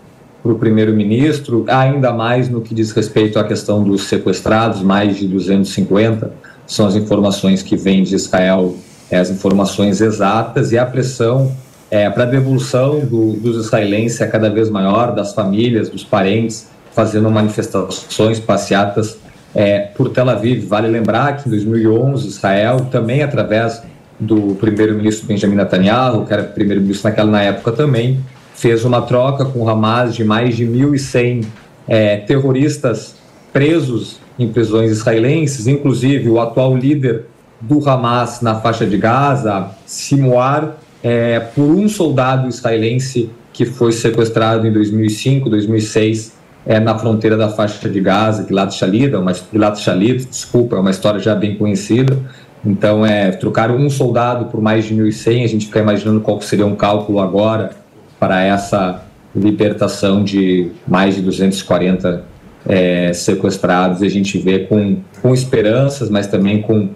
para o primeiro-ministro, ainda mais no que diz respeito à questão dos sequestrados, mais de 250, são as informações que vêm de Israel, é, as informações exatas, e a pressão é, para a devolução do, dos israelenses é cada vez maior, das famílias, dos parentes, fazendo manifestações, passeatas é, por Tel Aviv. Vale lembrar que em 2011, Israel, também através do primeiro-ministro Benjamin Netanyahu, que era primeiro-ministro naquela na época também, fez uma troca com o Hamas de mais de 1.100 é, terroristas presos em prisões israelenses, inclusive o atual líder do Hamas na faixa de Gaza, Simuar, é, por um soldado israelense que foi sequestrado em 2005, 2006, é, na fronteira da faixa de Gaza, Gilad Shalit, uma, Gilad Shalit, desculpa, é uma história já bem conhecida. Então, é, trocaram um soldado por mais de 1.100, a gente fica imaginando qual seria um cálculo agora para essa libertação de mais de 240 é, sequestrados. E a gente vê com, com esperanças, mas também com,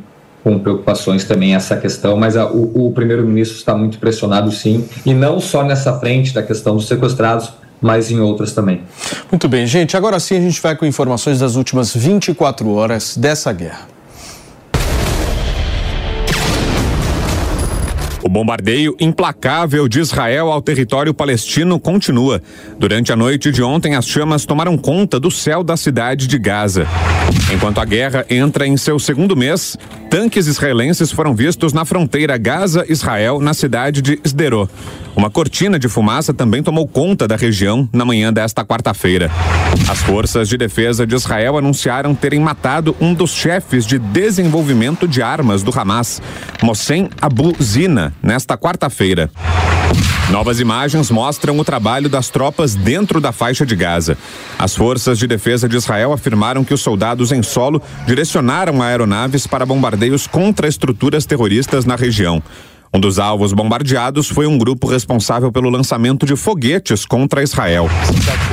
com preocupações também essa questão. Mas a, o, o primeiro-ministro está muito pressionado, sim, e não só nessa frente da questão dos sequestrados, mas em outras também. Muito bem, gente. Agora sim a gente vai com informações das últimas 24 horas dessa guerra. O bombardeio implacável de Israel ao território palestino continua. Durante a noite de ontem, as chamas tomaram conta do céu da cidade de Gaza. Enquanto a guerra entra em seu segundo mês, tanques israelenses foram vistos na fronteira Gaza-Israel, na cidade de Sderot. Uma cortina de fumaça também tomou conta da região na manhã desta quarta-feira. As forças de defesa de Israel anunciaram terem matado um dos chefes de desenvolvimento de armas do Hamas, Mossem Abu Zina, nesta quarta-feira. Novas imagens mostram o trabalho das tropas dentro da faixa de Gaza. As forças de defesa de Israel afirmaram que os soldados em solo direcionaram aeronaves para bombardeios contra estruturas terroristas na região. Um dos alvos bombardeados foi um grupo responsável pelo lançamento de foguetes contra Israel.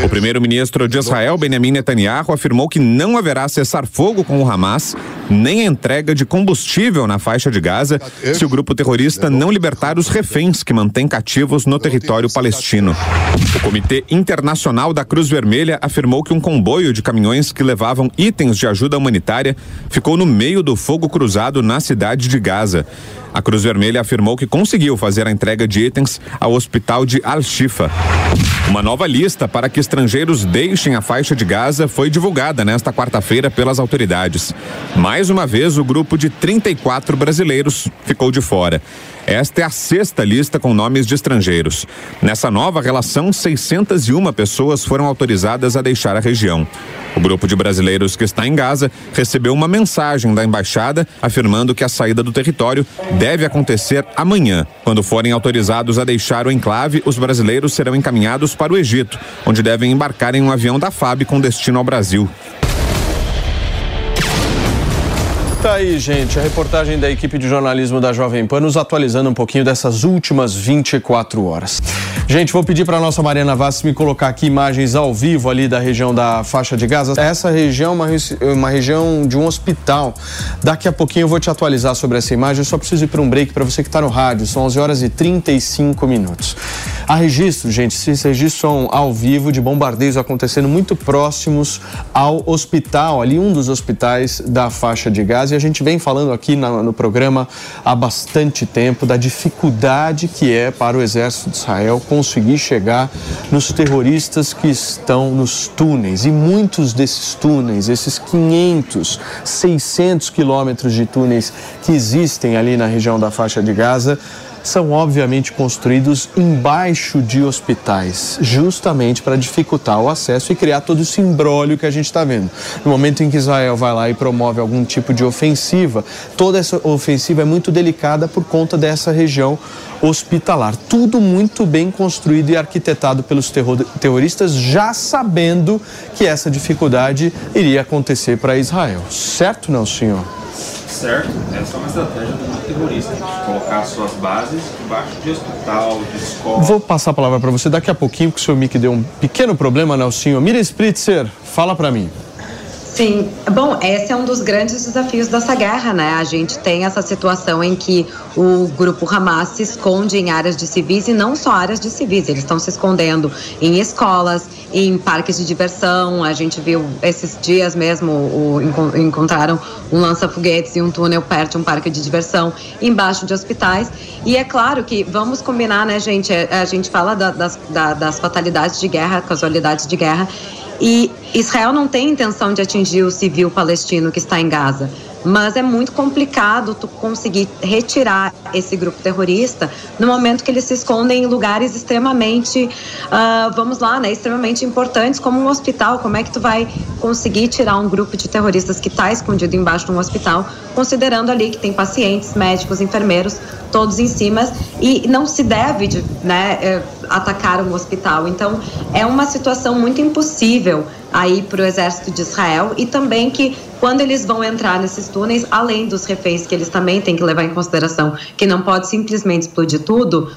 O primeiro-ministro de Israel, Benjamin Netanyahu, afirmou que não haverá cessar-fogo com o Hamas, nem entrega de combustível na faixa de Gaza, se o grupo terrorista não libertar os reféns que mantém cativos no território palestino. O Comitê Internacional da Cruz Vermelha afirmou que um comboio de caminhões que levavam itens de ajuda humanitária ficou no meio do fogo cruzado na cidade de Gaza. A Cruz Vermelha afirmou que conseguiu fazer a entrega de itens ao hospital de Al-Shifa. Uma nova lista para que estrangeiros deixem a faixa de Gaza foi divulgada nesta quarta-feira pelas autoridades. Mais uma vez, o grupo de 34 brasileiros ficou de fora. Esta é a sexta lista com nomes de estrangeiros. Nessa nova relação, 601 pessoas foram autorizadas a deixar a região. O grupo de brasileiros que está em Gaza recebeu uma mensagem da embaixada afirmando que a saída do território deve acontecer amanhã. Quando forem autorizados a deixar o enclave, os brasileiros serão encaminhados para o Egito, onde devem embarcar em um avião da FAB com destino ao Brasil. Tá aí, gente, a reportagem da equipe de jornalismo da Jovem Pan nos atualizando um pouquinho dessas últimas 24 horas. Gente, vou pedir para nossa Mariana Vaz me colocar aqui imagens ao vivo ali da região da faixa de Gaza. Essa região é uma, uma região de um hospital. Daqui a pouquinho eu vou te atualizar sobre essa imagem. Eu só preciso ir para um break para você que está no rádio. São 11 horas e 35 minutos. Há registros, gente, esses registros são ao vivo de bombardeios acontecendo muito próximos ao hospital, ali um dos hospitais da faixa de Gaza. A gente vem falando aqui no, no programa há bastante tempo da dificuldade que é para o exército de Israel conseguir chegar nos terroristas que estão nos túneis. E muitos desses túneis, esses 500, 600 quilômetros de túneis que existem ali na região da faixa de Gaza, são obviamente construídos embaixo de hospitais, justamente para dificultar o acesso e criar todo esse imbróglio que a gente está vendo. No momento em que Israel vai lá e promove algum tipo de ofensiva, toda essa ofensiva é muito delicada por conta dessa região hospitalar. Tudo muito bem construído e arquitetado pelos terroristas, já sabendo que essa dificuldade iria acontecer para Israel. Certo, não, senhor? Certo, essa é uma estratégia do terrorista, colocar suas bases debaixo de hospital, de escola. Vou passar a palavra para você daqui a pouquinho, porque o seu mic deu um pequeno problema, Nelsinho. Mira Spritzer, fala para mim. Sim, bom, esse é um dos grandes desafios dessa guerra, né? A gente tem essa situação em que o grupo Hamas se esconde em áreas de civis e não só áreas de civis, eles estão se escondendo em escolas, em parques de diversão. A gente viu esses dias mesmo, o, encontraram um lança-foguetes e um túnel perto de um parque de diversão, embaixo de hospitais. E é claro que vamos combinar, né, gente? É, a gente fala da, das, da, das fatalidades de guerra, casualidades de guerra. E Israel não tem intenção de atingir o civil palestino que está em Gaza mas é muito complicado tu conseguir retirar esse grupo terrorista no momento que eles se escondem em lugares extremamente, uh, vamos lá, né, extremamente importantes, como um hospital. Como é que tu vai conseguir tirar um grupo de terroristas que está escondido embaixo de um hospital, considerando ali que tem pacientes, médicos, enfermeiros, todos em cima, e não se deve, né, eh, atacar um hospital. Então, é uma situação muito impossível aí para o exército de Israel e também que quando eles vão entrar nesses túneis, além dos reféns que eles também têm que levar em consideração, que não pode simplesmente explodir tudo,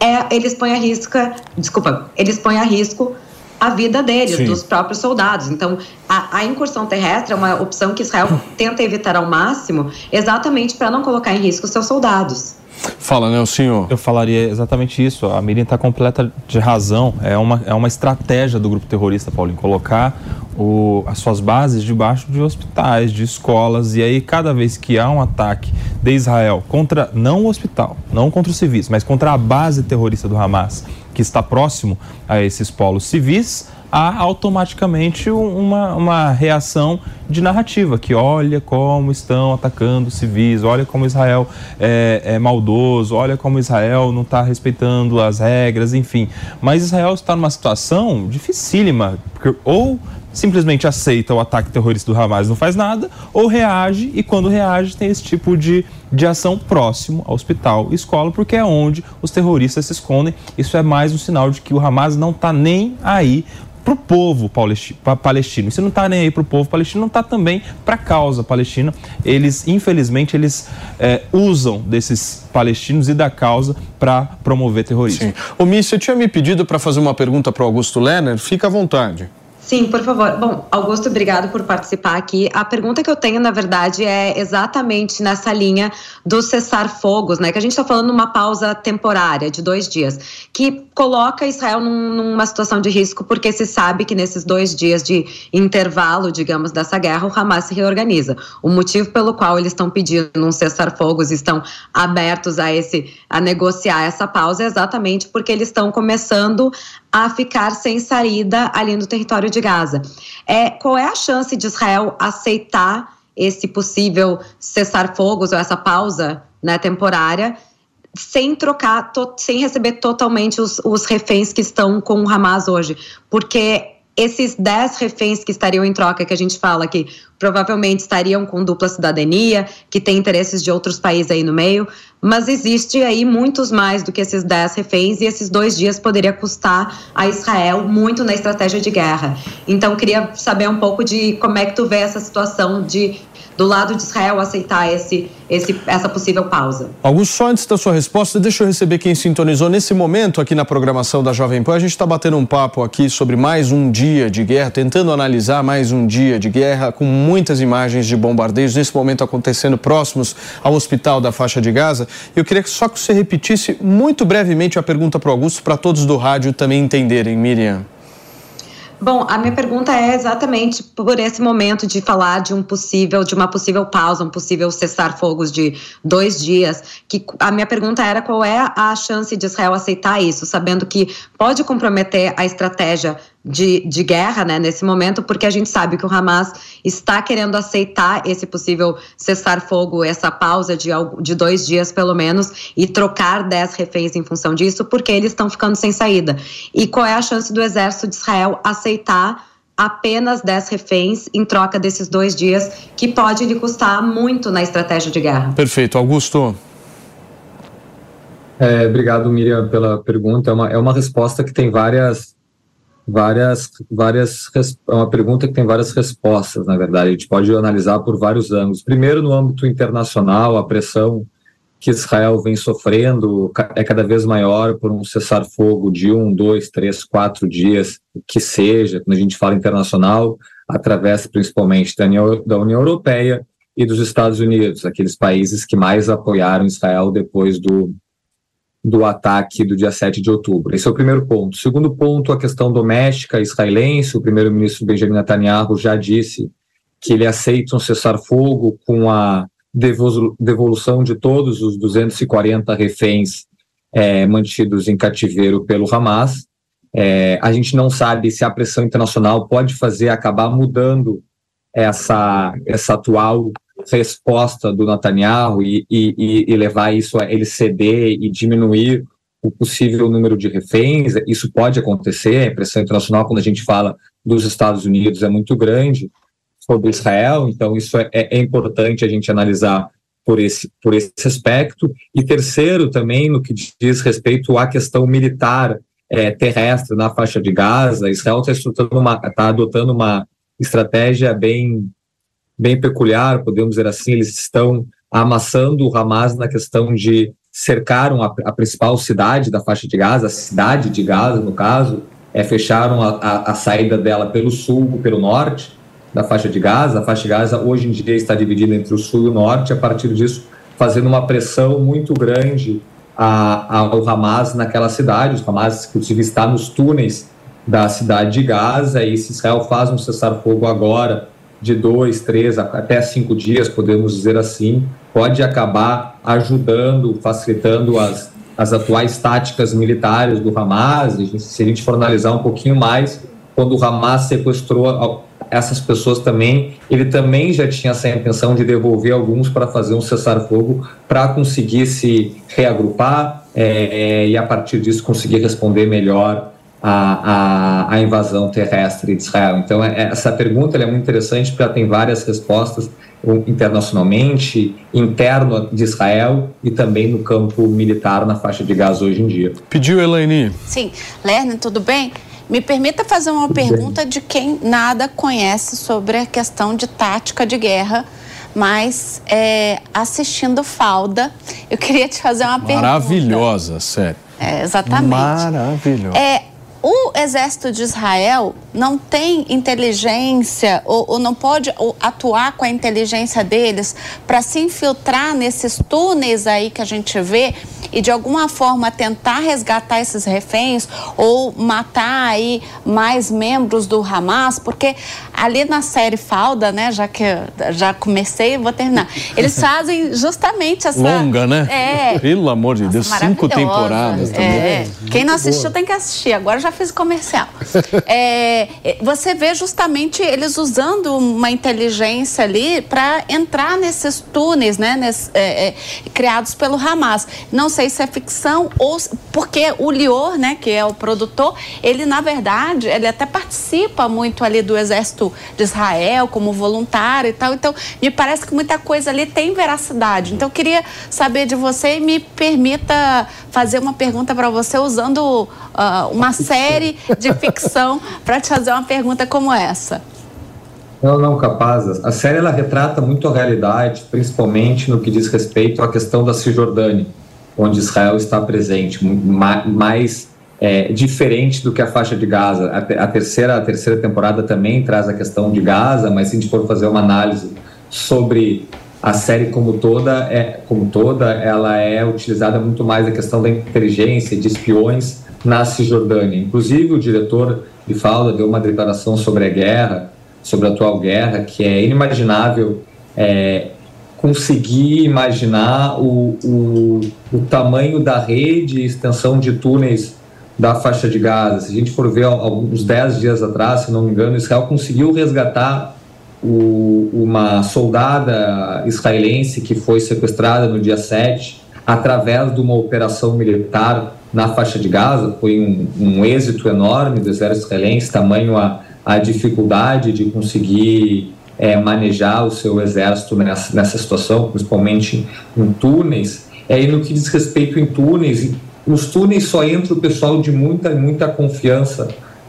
é, eles põem a risco, desculpa, eles põem a risco a vida deles, Sim. dos próprios soldados. Então, a, a, incursão terrestre é uma opção que Israel tenta evitar ao máximo, exatamente para não colocar em risco seus soldados. Fala, né, senhor? Eu falaria exatamente isso. A Miriam está completa de razão. É uma, é uma estratégia do grupo terrorista, Paulinho, colocar o, as suas bases debaixo de hospitais, de escolas. E aí, cada vez que há um ataque de Israel contra, não o hospital, não contra os civis, mas contra a base terrorista do Hamas, que está próximo a esses polos civis, há automaticamente uma, uma reação de narrativa, que olha como estão atacando civis, olha como Israel é, é maldoso, olha como Israel não está respeitando as regras, enfim. Mas Israel está numa situação dificílima, ou simplesmente aceita o ataque terrorista do Hamas, não faz nada, ou reage e quando reage tem esse tipo de, de ação próximo ao hospital, escola, porque é onde os terroristas se escondem. Isso é mais um sinal de que o Hamas não está nem aí para o povo palestino. E se não está nem aí para o povo palestino, não está também para a causa palestina. Eles, infelizmente, eles é, usam desses palestinos e da causa para promover terrorismo. Sim. O Miss, você tinha me pedido para fazer uma pergunta para o Augusto Lerner? Fica à vontade. Sim, por favor. Bom, Augusto, obrigado por participar aqui. A pergunta que eu tenho, na verdade, é exatamente nessa linha do cessar-fogos, né? Que a gente está falando uma pausa temporária de dois dias, que coloca Israel num, numa situação de risco, porque se sabe que nesses dois dias de intervalo, digamos, dessa guerra, o Hamas se reorganiza. O motivo pelo qual eles estão pedindo um cessar-fogos, estão abertos a esse a negociar essa pausa, é exatamente porque eles estão começando a ficar sem saída ali no território de Gaza. É, qual é a chance de Israel aceitar esse possível cessar-fogos ou essa pausa né, temporária sem trocar, to, sem receber totalmente os, os reféns que estão com o Hamas hoje? Porque esses 10 reféns que estariam em troca, que a gente fala que provavelmente estariam com dupla cidadania, que tem interesses de outros países aí no meio, mas existe aí muitos mais do que esses 10 reféns e esses dois dias poderia custar a Israel muito na estratégia de guerra. Então, queria saber um pouco de como é que tu vê essa situação de do lado de Israel aceitar esse, esse, essa possível pausa. Augusto, só antes da sua resposta, deixa eu receber quem sintonizou nesse momento aqui na programação da Jovem Pan. A gente está batendo um papo aqui sobre mais um dia de guerra, tentando analisar mais um dia de guerra, com muitas imagens de bombardeios nesse momento acontecendo próximos ao hospital da faixa de Gaza. Eu queria só que você repetisse muito brevemente a pergunta para o Augusto, para todos do rádio também entenderem, Miriam. Bom, a minha pergunta é exatamente por esse momento de falar de um possível, de uma possível pausa, um possível cessar fogos de dois dias. Que a minha pergunta era qual é a chance de Israel aceitar isso, sabendo que pode comprometer a estratégia de, de guerra né, nesse momento, porque a gente sabe que o Hamas está querendo aceitar esse possível cessar-fogo, essa pausa de, de dois dias pelo menos, e trocar dez reféns em função disso, porque eles estão ficando sem saída. E qual é a chance do exército de Israel aceitar apenas 10 reféns em troca desses dois dias, que pode lhe custar muito na estratégia de guerra. Perfeito. Augusto. É, obrigado, Miriam, pela pergunta. É uma, é uma resposta que tem várias várias, várias, é uma pergunta que tem várias respostas, na verdade, a gente pode analisar por vários ângulos. Primeiro, no âmbito internacional, a pressão que Israel vem sofrendo é cada vez maior por um cessar-fogo de um, dois, três, quatro dias, que seja, quando a gente fala internacional, através principalmente da União, da União Europeia e dos Estados Unidos, aqueles países que mais apoiaram Israel depois do, do ataque do dia 7 de outubro. Esse é o primeiro ponto. Segundo ponto, a questão doméstica israelense. O primeiro-ministro Benjamin Netanyahu já disse que ele aceita um cessar-fogo com a devolução de todos os 240 reféns é, mantidos em cativeiro pelo Hamas. É, a gente não sabe se a pressão internacional pode fazer acabar mudando essa, essa atual resposta do Netanyahu e, e, e levar isso a ele ceder e diminuir o possível número de reféns, isso pode acontecer, a pressão internacional, quando a gente fala dos Estados Unidos, é muito grande sobre Israel, então isso é, é importante a gente analisar por esse, por esse aspecto. E terceiro, também, no que diz respeito à questão militar é, terrestre na faixa de Gaza, Israel está tá adotando uma estratégia bem bem peculiar, podemos dizer assim, eles estão amassando o Hamas na questão de cercaram a, a, principal cidade da faixa de Gaza, a cidade de Gaza, no caso, é, fecharam a, a, a, saída dela pelo sul, pelo norte da faixa de Gaza. A faixa de Gaza hoje em dia está dividida entre o sul e o norte, a partir disso fazendo uma pressão muito grande ao Hamas naquela cidade. O Hamas, inclusive, está nos túneis da cidade de Gaza, e se Israel faz um cessar-fogo agora, de dois, três, até cinco dias, podemos dizer assim, pode acabar ajudando, facilitando as, as atuais táticas militares do Hamas. Se a gente for analisar um pouquinho mais, quando o Hamas sequestrou essas pessoas também, ele também já tinha essa intenção de devolver alguns para fazer um cessar-fogo, para conseguir se reagrupar é, e a partir disso conseguir responder melhor a, a, a, invasão terrestre de Israel. Então, é, essa pergunta é muito interessante porque ela tem várias respostas internacionalmente, interno de Israel e também no campo militar na faixa de Gaza hoje em dia. Pediu, Elaine? Sim. Lerner, tudo bem? Me permita fazer uma pergunta de quem nada conhece sobre a questão de tática de guerra, mas é, assistindo Falda, eu queria te fazer uma Maravilhosa, pergunta. Maravilhosa, sério. É, exatamente. Maravilhosa. É, o exército de Israel não tem inteligência ou, ou não pode atuar com a inteligência deles para se infiltrar nesses túneis aí que a gente vê e de alguma forma tentar resgatar esses reféns ou matar aí mais membros do Hamas, porque ali na série Falda, né, já que já comecei, vou terminar. Eles fazem justamente essa longa, né? É. Pelo amor de Deus, cinco temporadas também. É. Quem não assistiu tem que assistir. Agora já fiz comercial. é, você vê justamente eles usando uma inteligência ali para entrar nesses túneis, né, nesse, é, é, criados pelo Hamas. Não sei se é ficção ou porque o Lior, né, que é o produtor, ele na verdade ele até participa muito ali do exército de Israel como voluntário e tal. Então me parece que muita coisa ali tem veracidade. Então eu queria saber de você e me permita fazer uma pergunta para você usando uh, uma série de ficção para te fazer uma pergunta como essa. Não, não, capaz. A série ela retrata muito a realidade, principalmente no que diz respeito à questão da Cisjordânia, onde Israel está presente, mais é, diferente do que a faixa de Gaza. A, terceira, a terceira temporada também traz a questão de Gaza, mas se a gente for fazer uma análise sobre a série como toda, é, como toda, ela é utilizada muito mais a questão da inteligência, de espiões na Cisjordânia. Inclusive, o diretor de Falda deu uma declaração sobre a guerra, sobre a atual guerra, que é inimaginável é, conseguir imaginar o, o, o tamanho da rede e extensão de túneis da faixa de Gaza. Se a gente for ver alguns 10 dias atrás, se não me engano, Israel conseguiu resgatar o, uma soldada israelense que foi sequestrada no dia 7 através de uma operação militar na faixa de Gaza. Foi um, um êxito enorme do exército israelense, tamanho a, a dificuldade de conseguir é, manejar o seu exército nessa, nessa situação, principalmente em túneis. É, e no que diz respeito em túneis, nos túneis só entra o pessoal de muita, muita confiança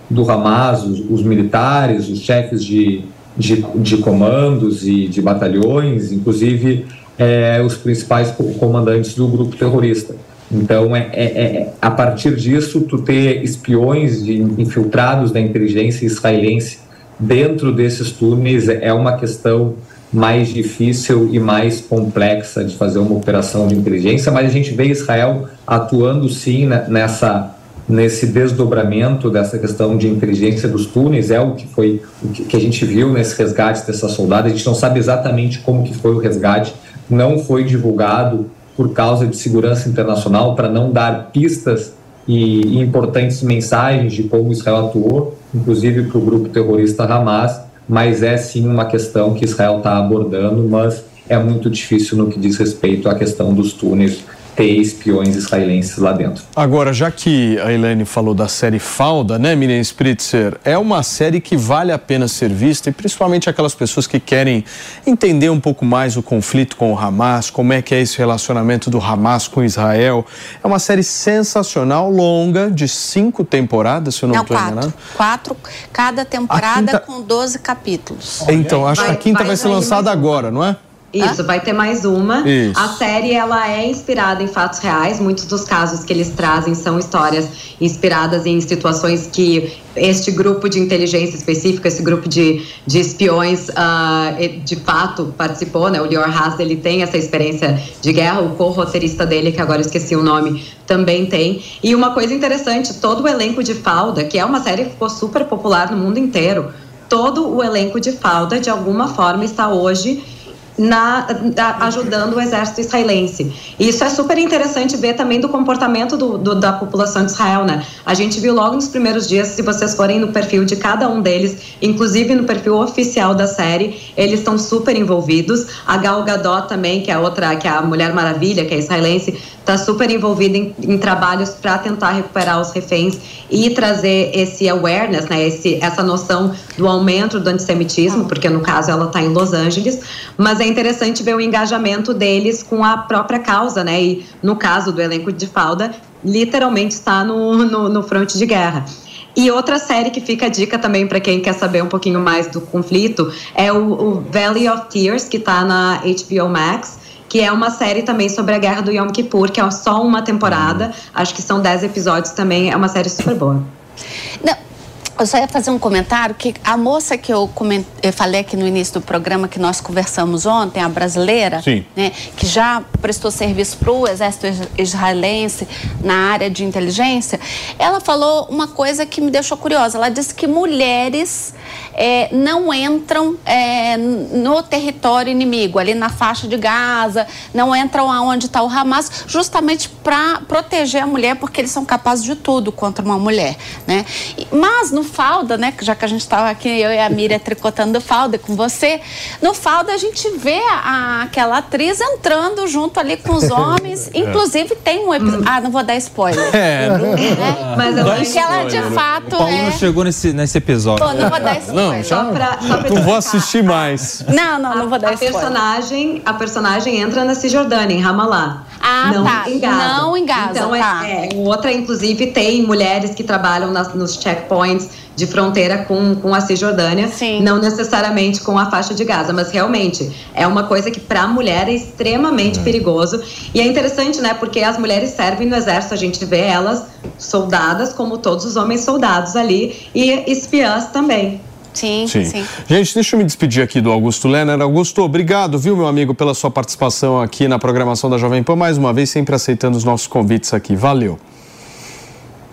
do Hamas, os, os militares, os chefes de, de, de, comandos e de batalhões, inclusive é, os principais comandantes do grupo terrorista. Então, é, é, é, a partir disso, tu ter espiões de, infiltrados da inteligência israelense dentro desses túneis é uma questão mais difícil e mais complexa de fazer uma operação de inteligência, mas a gente vê Israel atuando sim nessa nesse desdobramento dessa questão de inteligência dos túneis é o que foi o que a gente viu nesse resgate dessa soldada. A gente não sabe exatamente como que foi o resgate, não foi divulgado por causa de segurança internacional para não dar pistas e, importantes mensagens de como Israel atuou, inclusive para o grupo terrorista Hamas mas é sim uma questão que Israel está abordando, mas é muito difícil no que diz respeito à questão dos túneis ter espiões israelenses lá dentro. Agora, já que a Helene falou da série Falda, né, Miriam Spritzer, é uma série que vale a pena ser vista e principalmente aquelas pessoas que querem entender um pouco mais o conflito com o Hamas, como é que é esse relacionamento do Hamas com Israel. É uma série sensacional, longa, de cinco temporadas, se eu não estou enganado. Quatro, cada temporada quinta... com 12 capítulos. Então, acho vai, que a quinta vai, vai ser lançada agora, não é? Isso, vai ter mais uma. Isso. A série ela é inspirada em fatos reais. Muitos dos casos que eles trazem são histórias inspiradas em situações que este grupo de inteligência específica, esse grupo de, de espiões, uh, de fato participou, né? O Lior Haas, ele tem essa experiência de guerra, o co-roteirista dele, que agora esqueci o nome, também tem. E uma coisa interessante, todo o elenco de Falda, que é uma série que ficou super popular no mundo inteiro, todo o elenco de Falda, de alguma forma, está hoje na, ajudando o exército israelense. E isso é super interessante ver também do comportamento do, do, da população de Israel, né? A gente viu logo nos primeiros dias, se vocês forem no perfil de cada um deles, inclusive no perfil oficial da série, eles estão super envolvidos. A Gal Gadot também, que é outra, que é a Mulher Maravilha, que é israelense, está super envolvida em, em trabalhos para tentar recuperar os reféns e trazer esse awareness, né? Esse, essa noção do aumento do antissemitismo, porque no caso ela está em Los Angeles, mas é interessante ver o engajamento deles com a própria causa, né? E no caso do elenco de Falda, literalmente está no, no, no fronte de guerra. E outra série que fica a dica também para quem quer saber um pouquinho mais do conflito é o, o Valley of Tears, que está na HBO Max, que é uma série também sobre a guerra do Yom Kippur, que é só uma temporada, acho que são 10 episódios também, é uma série super boa. Não, eu só ia fazer um comentário que a moça que eu, coment... eu falei aqui no início do programa que nós conversamos ontem, a brasileira, né, que já prestou serviço para o exército israelense na área de inteligência, ela falou uma coisa que me deixou curiosa. Ela disse que mulheres é, não entram é, no território inimigo, ali na faixa de Gaza, não entram aonde está o Hamas, justamente para proteger a mulher, porque eles são capazes de tudo contra uma mulher, né? Mas no Falda, né? Já que a gente estava aqui, eu e a Miriam tricotando Falda com você. No Falda a gente vê a, aquela atriz entrando junto ali com os homens. É. Inclusive tem um episódio. Ah, não vou dar spoiler. É, não- Né? Mas eu Porque ela de fato O Paulo é. não chegou nesse, nesse episódio. Pô, não vou dar spoiler. Não, já Só pra- só pra não vou assistir mais. Não, não, não vou dar a spoiler. personagem, a personagem entra na Cisjordânia, em Ramallah. Ah, não tá. em Gaza. Não em Gaza, Então, tá. é, é, outra, inclusive, tem mulheres que trabalham nas- nos checkpoints de fronteira com, com a Cisjordânia, não necessariamente com a faixa de Gaza, mas realmente é uma coisa que para a mulher é extremamente perigoso. E é interessante, né, porque as mulheres servem no exército, a gente vê elas soldadas como todos os homens soldados ali e espiãs também. Sim, Sim. Gente, deixa eu me despedir aqui do Augusto Lerner. Augusto, obrigado, viu, meu amigo, pela sua participação aqui na programação da Jovem Pan, mais uma vez, sempre aceitando os nossos convites aqui. Valeu.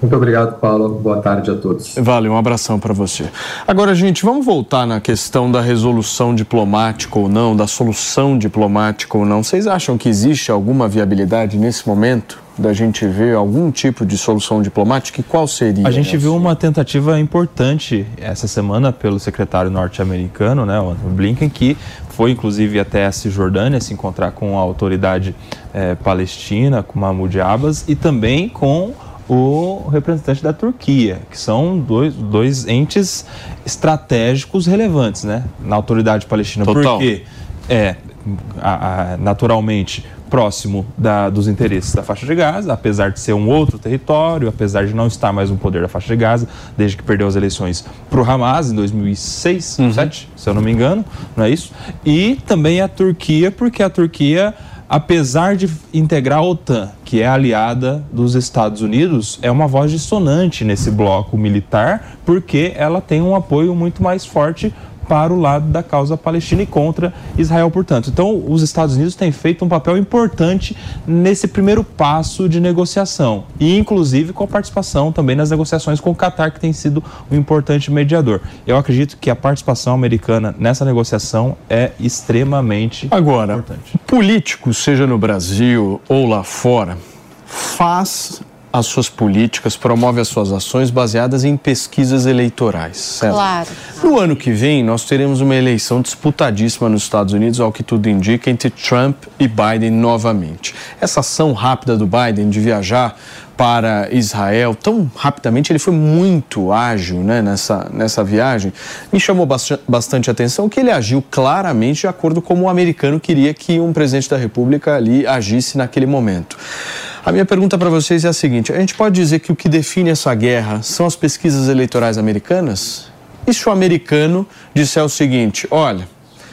Muito obrigado, Paulo. Boa tarde a todos. Valeu, um abração para você. Agora, gente, vamos voltar na questão da resolução diplomática ou não, da solução diplomática ou não. Vocês acham que existe alguma viabilidade nesse momento da gente ver algum tipo de solução diplomática? E qual seria? A gente viu uma tentativa importante essa semana pelo secretário norte-americano, né, o Antony Blinken, que foi inclusive até a Cisjordânia se encontrar com a autoridade eh, palestina, com Mahmoud Abbas, e também com o representante da Turquia, que são dois, dois entes estratégicos relevantes, né, na autoridade palestina. Total. Porque é a- a- naturalmente próximo da- dos interesses da faixa de Gaza, apesar de ser um outro território, apesar de não estar mais no poder da faixa de Gaza, desde que perdeu as eleições para o Hamas em 2006, 2007, se eu não me engano, não é isso? E também a Turquia, porque a Turquia apesar de integrar a OTAN, que é aliada dos Estados Unidos, é uma voz dissonante nesse bloco militar, porque ela tem um apoio muito mais forte para o lado da causa palestina e contra Israel, portanto. Então, os Estados Unidos têm feito um papel importante nesse primeiro passo de negociação, e inclusive com a participação também nas negociações com o Catar, que tem sido um importante mediador. Eu acredito que a participação americana nessa negociação é extremamente Agora, importante. político, seja no Brasil ou lá fora, faz as suas políticas, promove as suas ações baseadas em pesquisas eleitorais. certo? Claro. No ano que vem, nós teremos uma eleição disputadíssima nos Estados Unidos, ao que tudo indica, entre Trump e Biden novamente. Essa ação rápida do Biden de viajar para Israel tão rapidamente, ele foi muito ágil né, nessa, nessa viagem. Me chamou bastante, atenção que ele agiu claramente de acordo com o americano queria que um presidente da República ali agisse naquele momento. A minha pergunta para vocês é a seguinte: a gente pode dizer que o que define essa guerra são as pesquisas eleitorais americanas? E se o americano disser o seguinte: olha,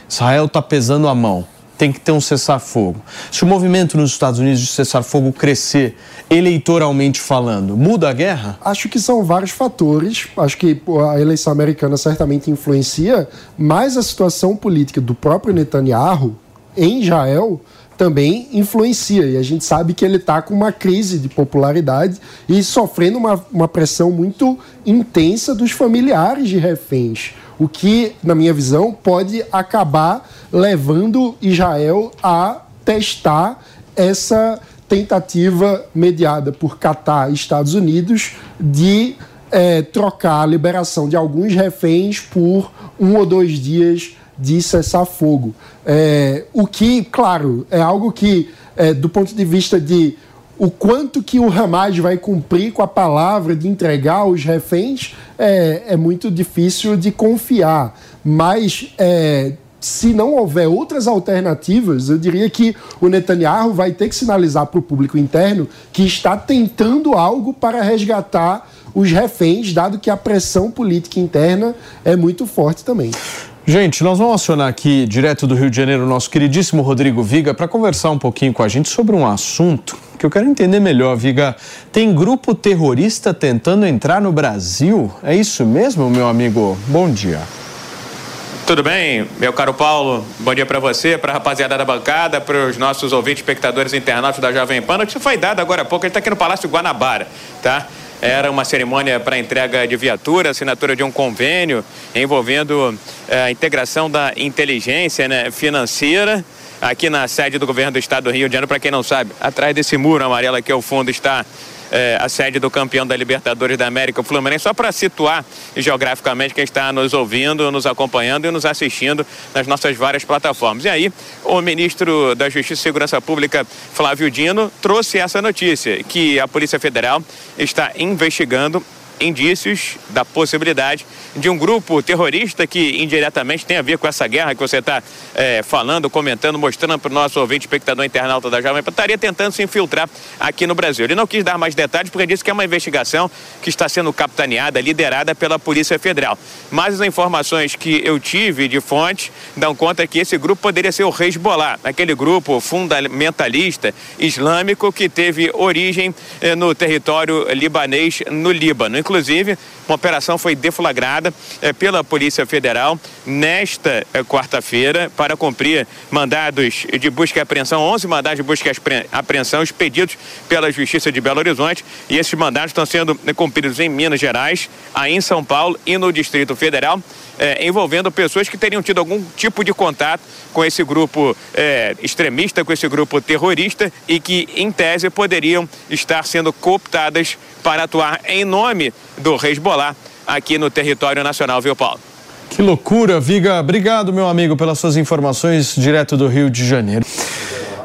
Israel está pesando a mão, tem que ter um cessar-fogo. Se o movimento nos Estados Unidos de cessar-fogo crescer, eleitoralmente falando, muda a guerra? Acho que são vários fatores. Acho que a eleição americana certamente influencia, mas a situação política do próprio Netanyahu em Israel também influencia. E a gente sabe que ele está com uma crise de popularidade e sofrendo uma, uma pressão muito intensa dos familiares de reféns. O que, na minha visão, pode acabar levando Israel a testar essa tentativa mediada por Catar e Estados Unidos de eh, trocar a liberação de alguns reféns por um ou dois dias de cessar-fogo. É, o que, claro, é algo que, é, do ponto de vista de o quanto que o Hamas vai cumprir com a palavra de entregar os reféns, é, é muito difícil de confiar. Mas é, se não houver outras alternativas, eu diria que o Netanyahu vai ter que sinalizar para o público interno que está tentando algo para resgatar os reféns, dado que a pressão política interna é muito forte também. Gente, nós vamos acionar aqui, direto do Rio de Janeiro, o nosso queridíssimo Rodrigo Viga, para conversar um pouquinho com a gente sobre um assunto que eu quero entender melhor, Viga. Tem grupo terrorista tentando entrar no Brasil? É isso mesmo, meu amigo? Bom dia. Tudo bem, meu caro Paulo? Bom dia para você, para a rapaziada da bancada, para os nossos ouvintes, espectadores internautas da Jovem Pan. Notícia foi dada agora há pouco, ele está aqui no Palácio Guanabara, tá? Era uma cerimônia para entrega de viatura, assinatura de um convênio envolvendo eh, a integração da inteligência né, financeira aqui na sede do governo do estado do Rio de Janeiro. Para quem não sabe, atrás desse muro amarelo aqui ao fundo está é, a sede do campeão da Libertadores da América, o Fluminense, só para situar geograficamente quem está nos ouvindo, nos acompanhando e nos assistindo nas nossas várias plataformas. E aí, o ministro da Justiça e Segurança Pública, Flávio Dino, trouxe essa notícia, que a Polícia Federal está investigando indícios da possibilidade de um grupo terrorista que indiretamente tem a ver com essa guerra que você está é, falando, comentando, mostrando para o nosso ouvinte, espectador internauta da Jovem Pan, estaria tentando se infiltrar aqui no Brasil. Ele não quis dar mais detalhes porque disse que é uma investigação que está sendo capitaneada, liderada pela Polícia Federal. Mas as informações que eu tive de fontes dão conta que esse grupo poderia ser o Hezbollah, aquele grupo fundamentalista islâmico que teve origem eh, no território libanês, no Líbano. Uma operação foi deflagrada eh, pela Polícia Federal nesta eh, quarta-feira para cumprir mandados de busca e apreensão, 11 mandados de busca e apreensão expedidos pela Justiça de Belo Horizonte. E esses mandados estão sendo eh, cumpridos em Minas Gerais, aí em São Paulo e no Distrito Federal, eh, envolvendo pessoas que teriam tido algum tipo de contato com esse grupo eh, extremista, com esse grupo terrorista e que, em tese, poderiam estar sendo cooptadas para atuar em nome do Hezbollah aqui no território nacional, viu, Paulo? Que loucura, Viga. Obrigado, meu amigo, pelas suas informações direto do Rio de Janeiro.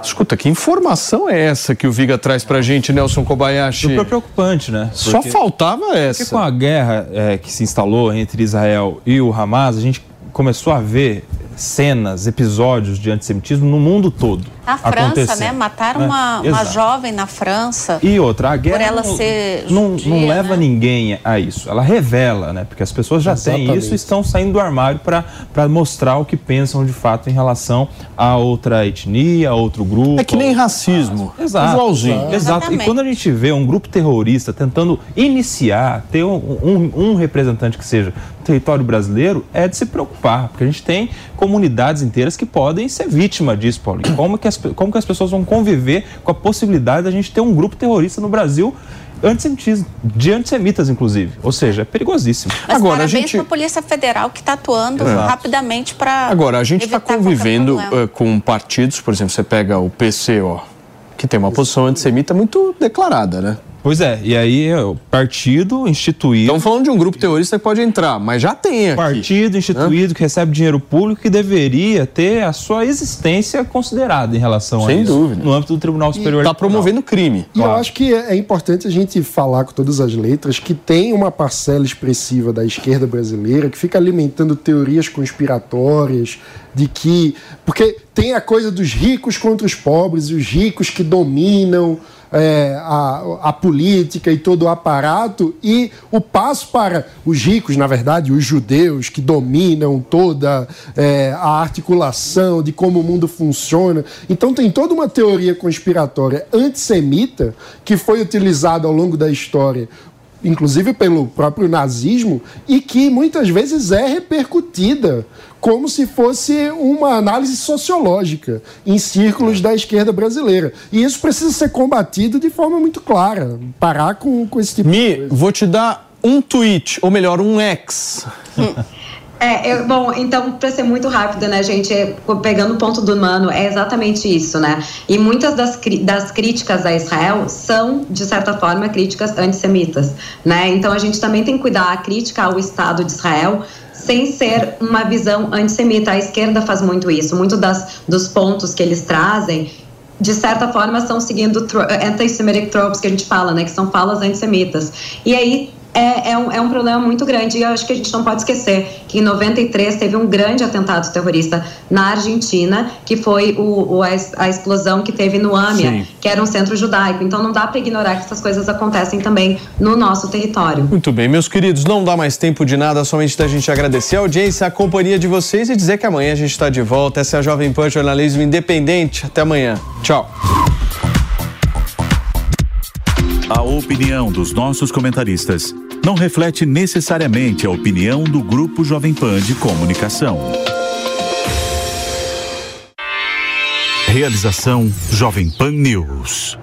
Escuta, que informação é essa que o Viga traz pra gente, Nelson Kobayashi? Super preocupante, né? Só faltava essa. Porque com a guerra é, que se instalou entre Israel e o Hamas, a gente começou a ver cenas, episódios de antissemitismo no mundo todo. Na França, né? Mataram né? uma, uma jovem na França. E outra, a guerra Por ela não, ser não, judia, não leva né? ninguém a isso. Ela revela, né? Porque as pessoas já têm Exatamente. isso e estão saindo do armário para mostrar o que pensam de fato em relação a outra etnia, a outro grupo. É que nem racismo. Exato. Igualzinho. Exato. E quando a gente vê um grupo terrorista tentando iniciar, ter um, um- um representante que seja no território brasileiro, é de se preocupar, porque a gente tem comunidades inteiras que podem ser vítima disso, Paulinho. Como que as, pe- como que as pessoas vão conviver com a possibilidade da gente ter um grupo terrorista no Brasil antissemitismo, de antissemitas, inclusive. Ou seja, é perigosíssimo. Mas Agora, a parabéns gente- para a Polícia Federal que está atuando Exato. rapidamente para. Agora, a gente está convivendo eh, com partidos, por exemplo, você pega o PCO, que tem uma posição antissemita muito declarada, né? Pois é, e aí é o partido instituído. Estamos falando de um grupo terrorista que pode entrar, mas já tem aqui. Partido instituído que recebe dinheiro público que deveria ter a sua existência considerada em relação a Sem isso. dúvida. No âmbito do Tribunal Superior Está promovendo crime. E eu acho que é importante a gente falar com todas as letras que tem uma parcela expressiva da esquerda brasileira que fica alimentando teorias conspiratórias de que. Porque tem a coisa dos ricos contra os pobres, e os ricos que dominam é, a, a política e todo o aparato, e o passo para os ricos, na verdade, os judeus que dominam toda é, a articulação de como o mundo funciona. Então tem toda uma teoria conspiratória antissemita que foi utilizada ao longo da história inclusive pelo próprio nazismo, e que muitas vezes é repercutida como se fosse uma análise sociológica em círculos da esquerda brasileira. E isso precisa ser combatido de forma muito clara, parar com, com esse tipo de Mi, coisa. vou te dar um tweet, ou melhor, um ex. É, eu- bom, então, para ser muito rápida, né, gente, é, pegando o ponto do Mano, é exatamente isso, né? E muitas das, das críticas a Israel são, de certa forma, críticas antissemitas, né? Então, a gente também tem que cuidar a crítica ao Estado de Israel sem ser uma visão antissemita. A esquerda faz muito isso. Muito das, dos pontos que eles trazem de certa forma, estão seguindo anti-Semitic tropes que a gente fala, né? Que são falas antissemitas. E aí é, é, um, é um problema muito grande. E eu acho que a gente não pode esquecer que em 93 teve um grande atentado terrorista na Argentina, que foi o, o- a, a explosão que teve no AMIA, Sim. que era um centro judaico. Então não dá para ignorar que essas coisas acontecem também no nosso território. Muito bem, meus queridos, não dá mais tempo de nada, somente da gente agradecer a audiência, a companhia de vocês e dizer que amanhã a gente está de volta. Essa é a Jovem Pan Jornalismo Independente. Até amanhã. Tchau. A opinião dos nossos comentaristas não reflete necessariamente a opinião do Grupo Jovem Pan de Comunicação. Realização Jovem Pan News.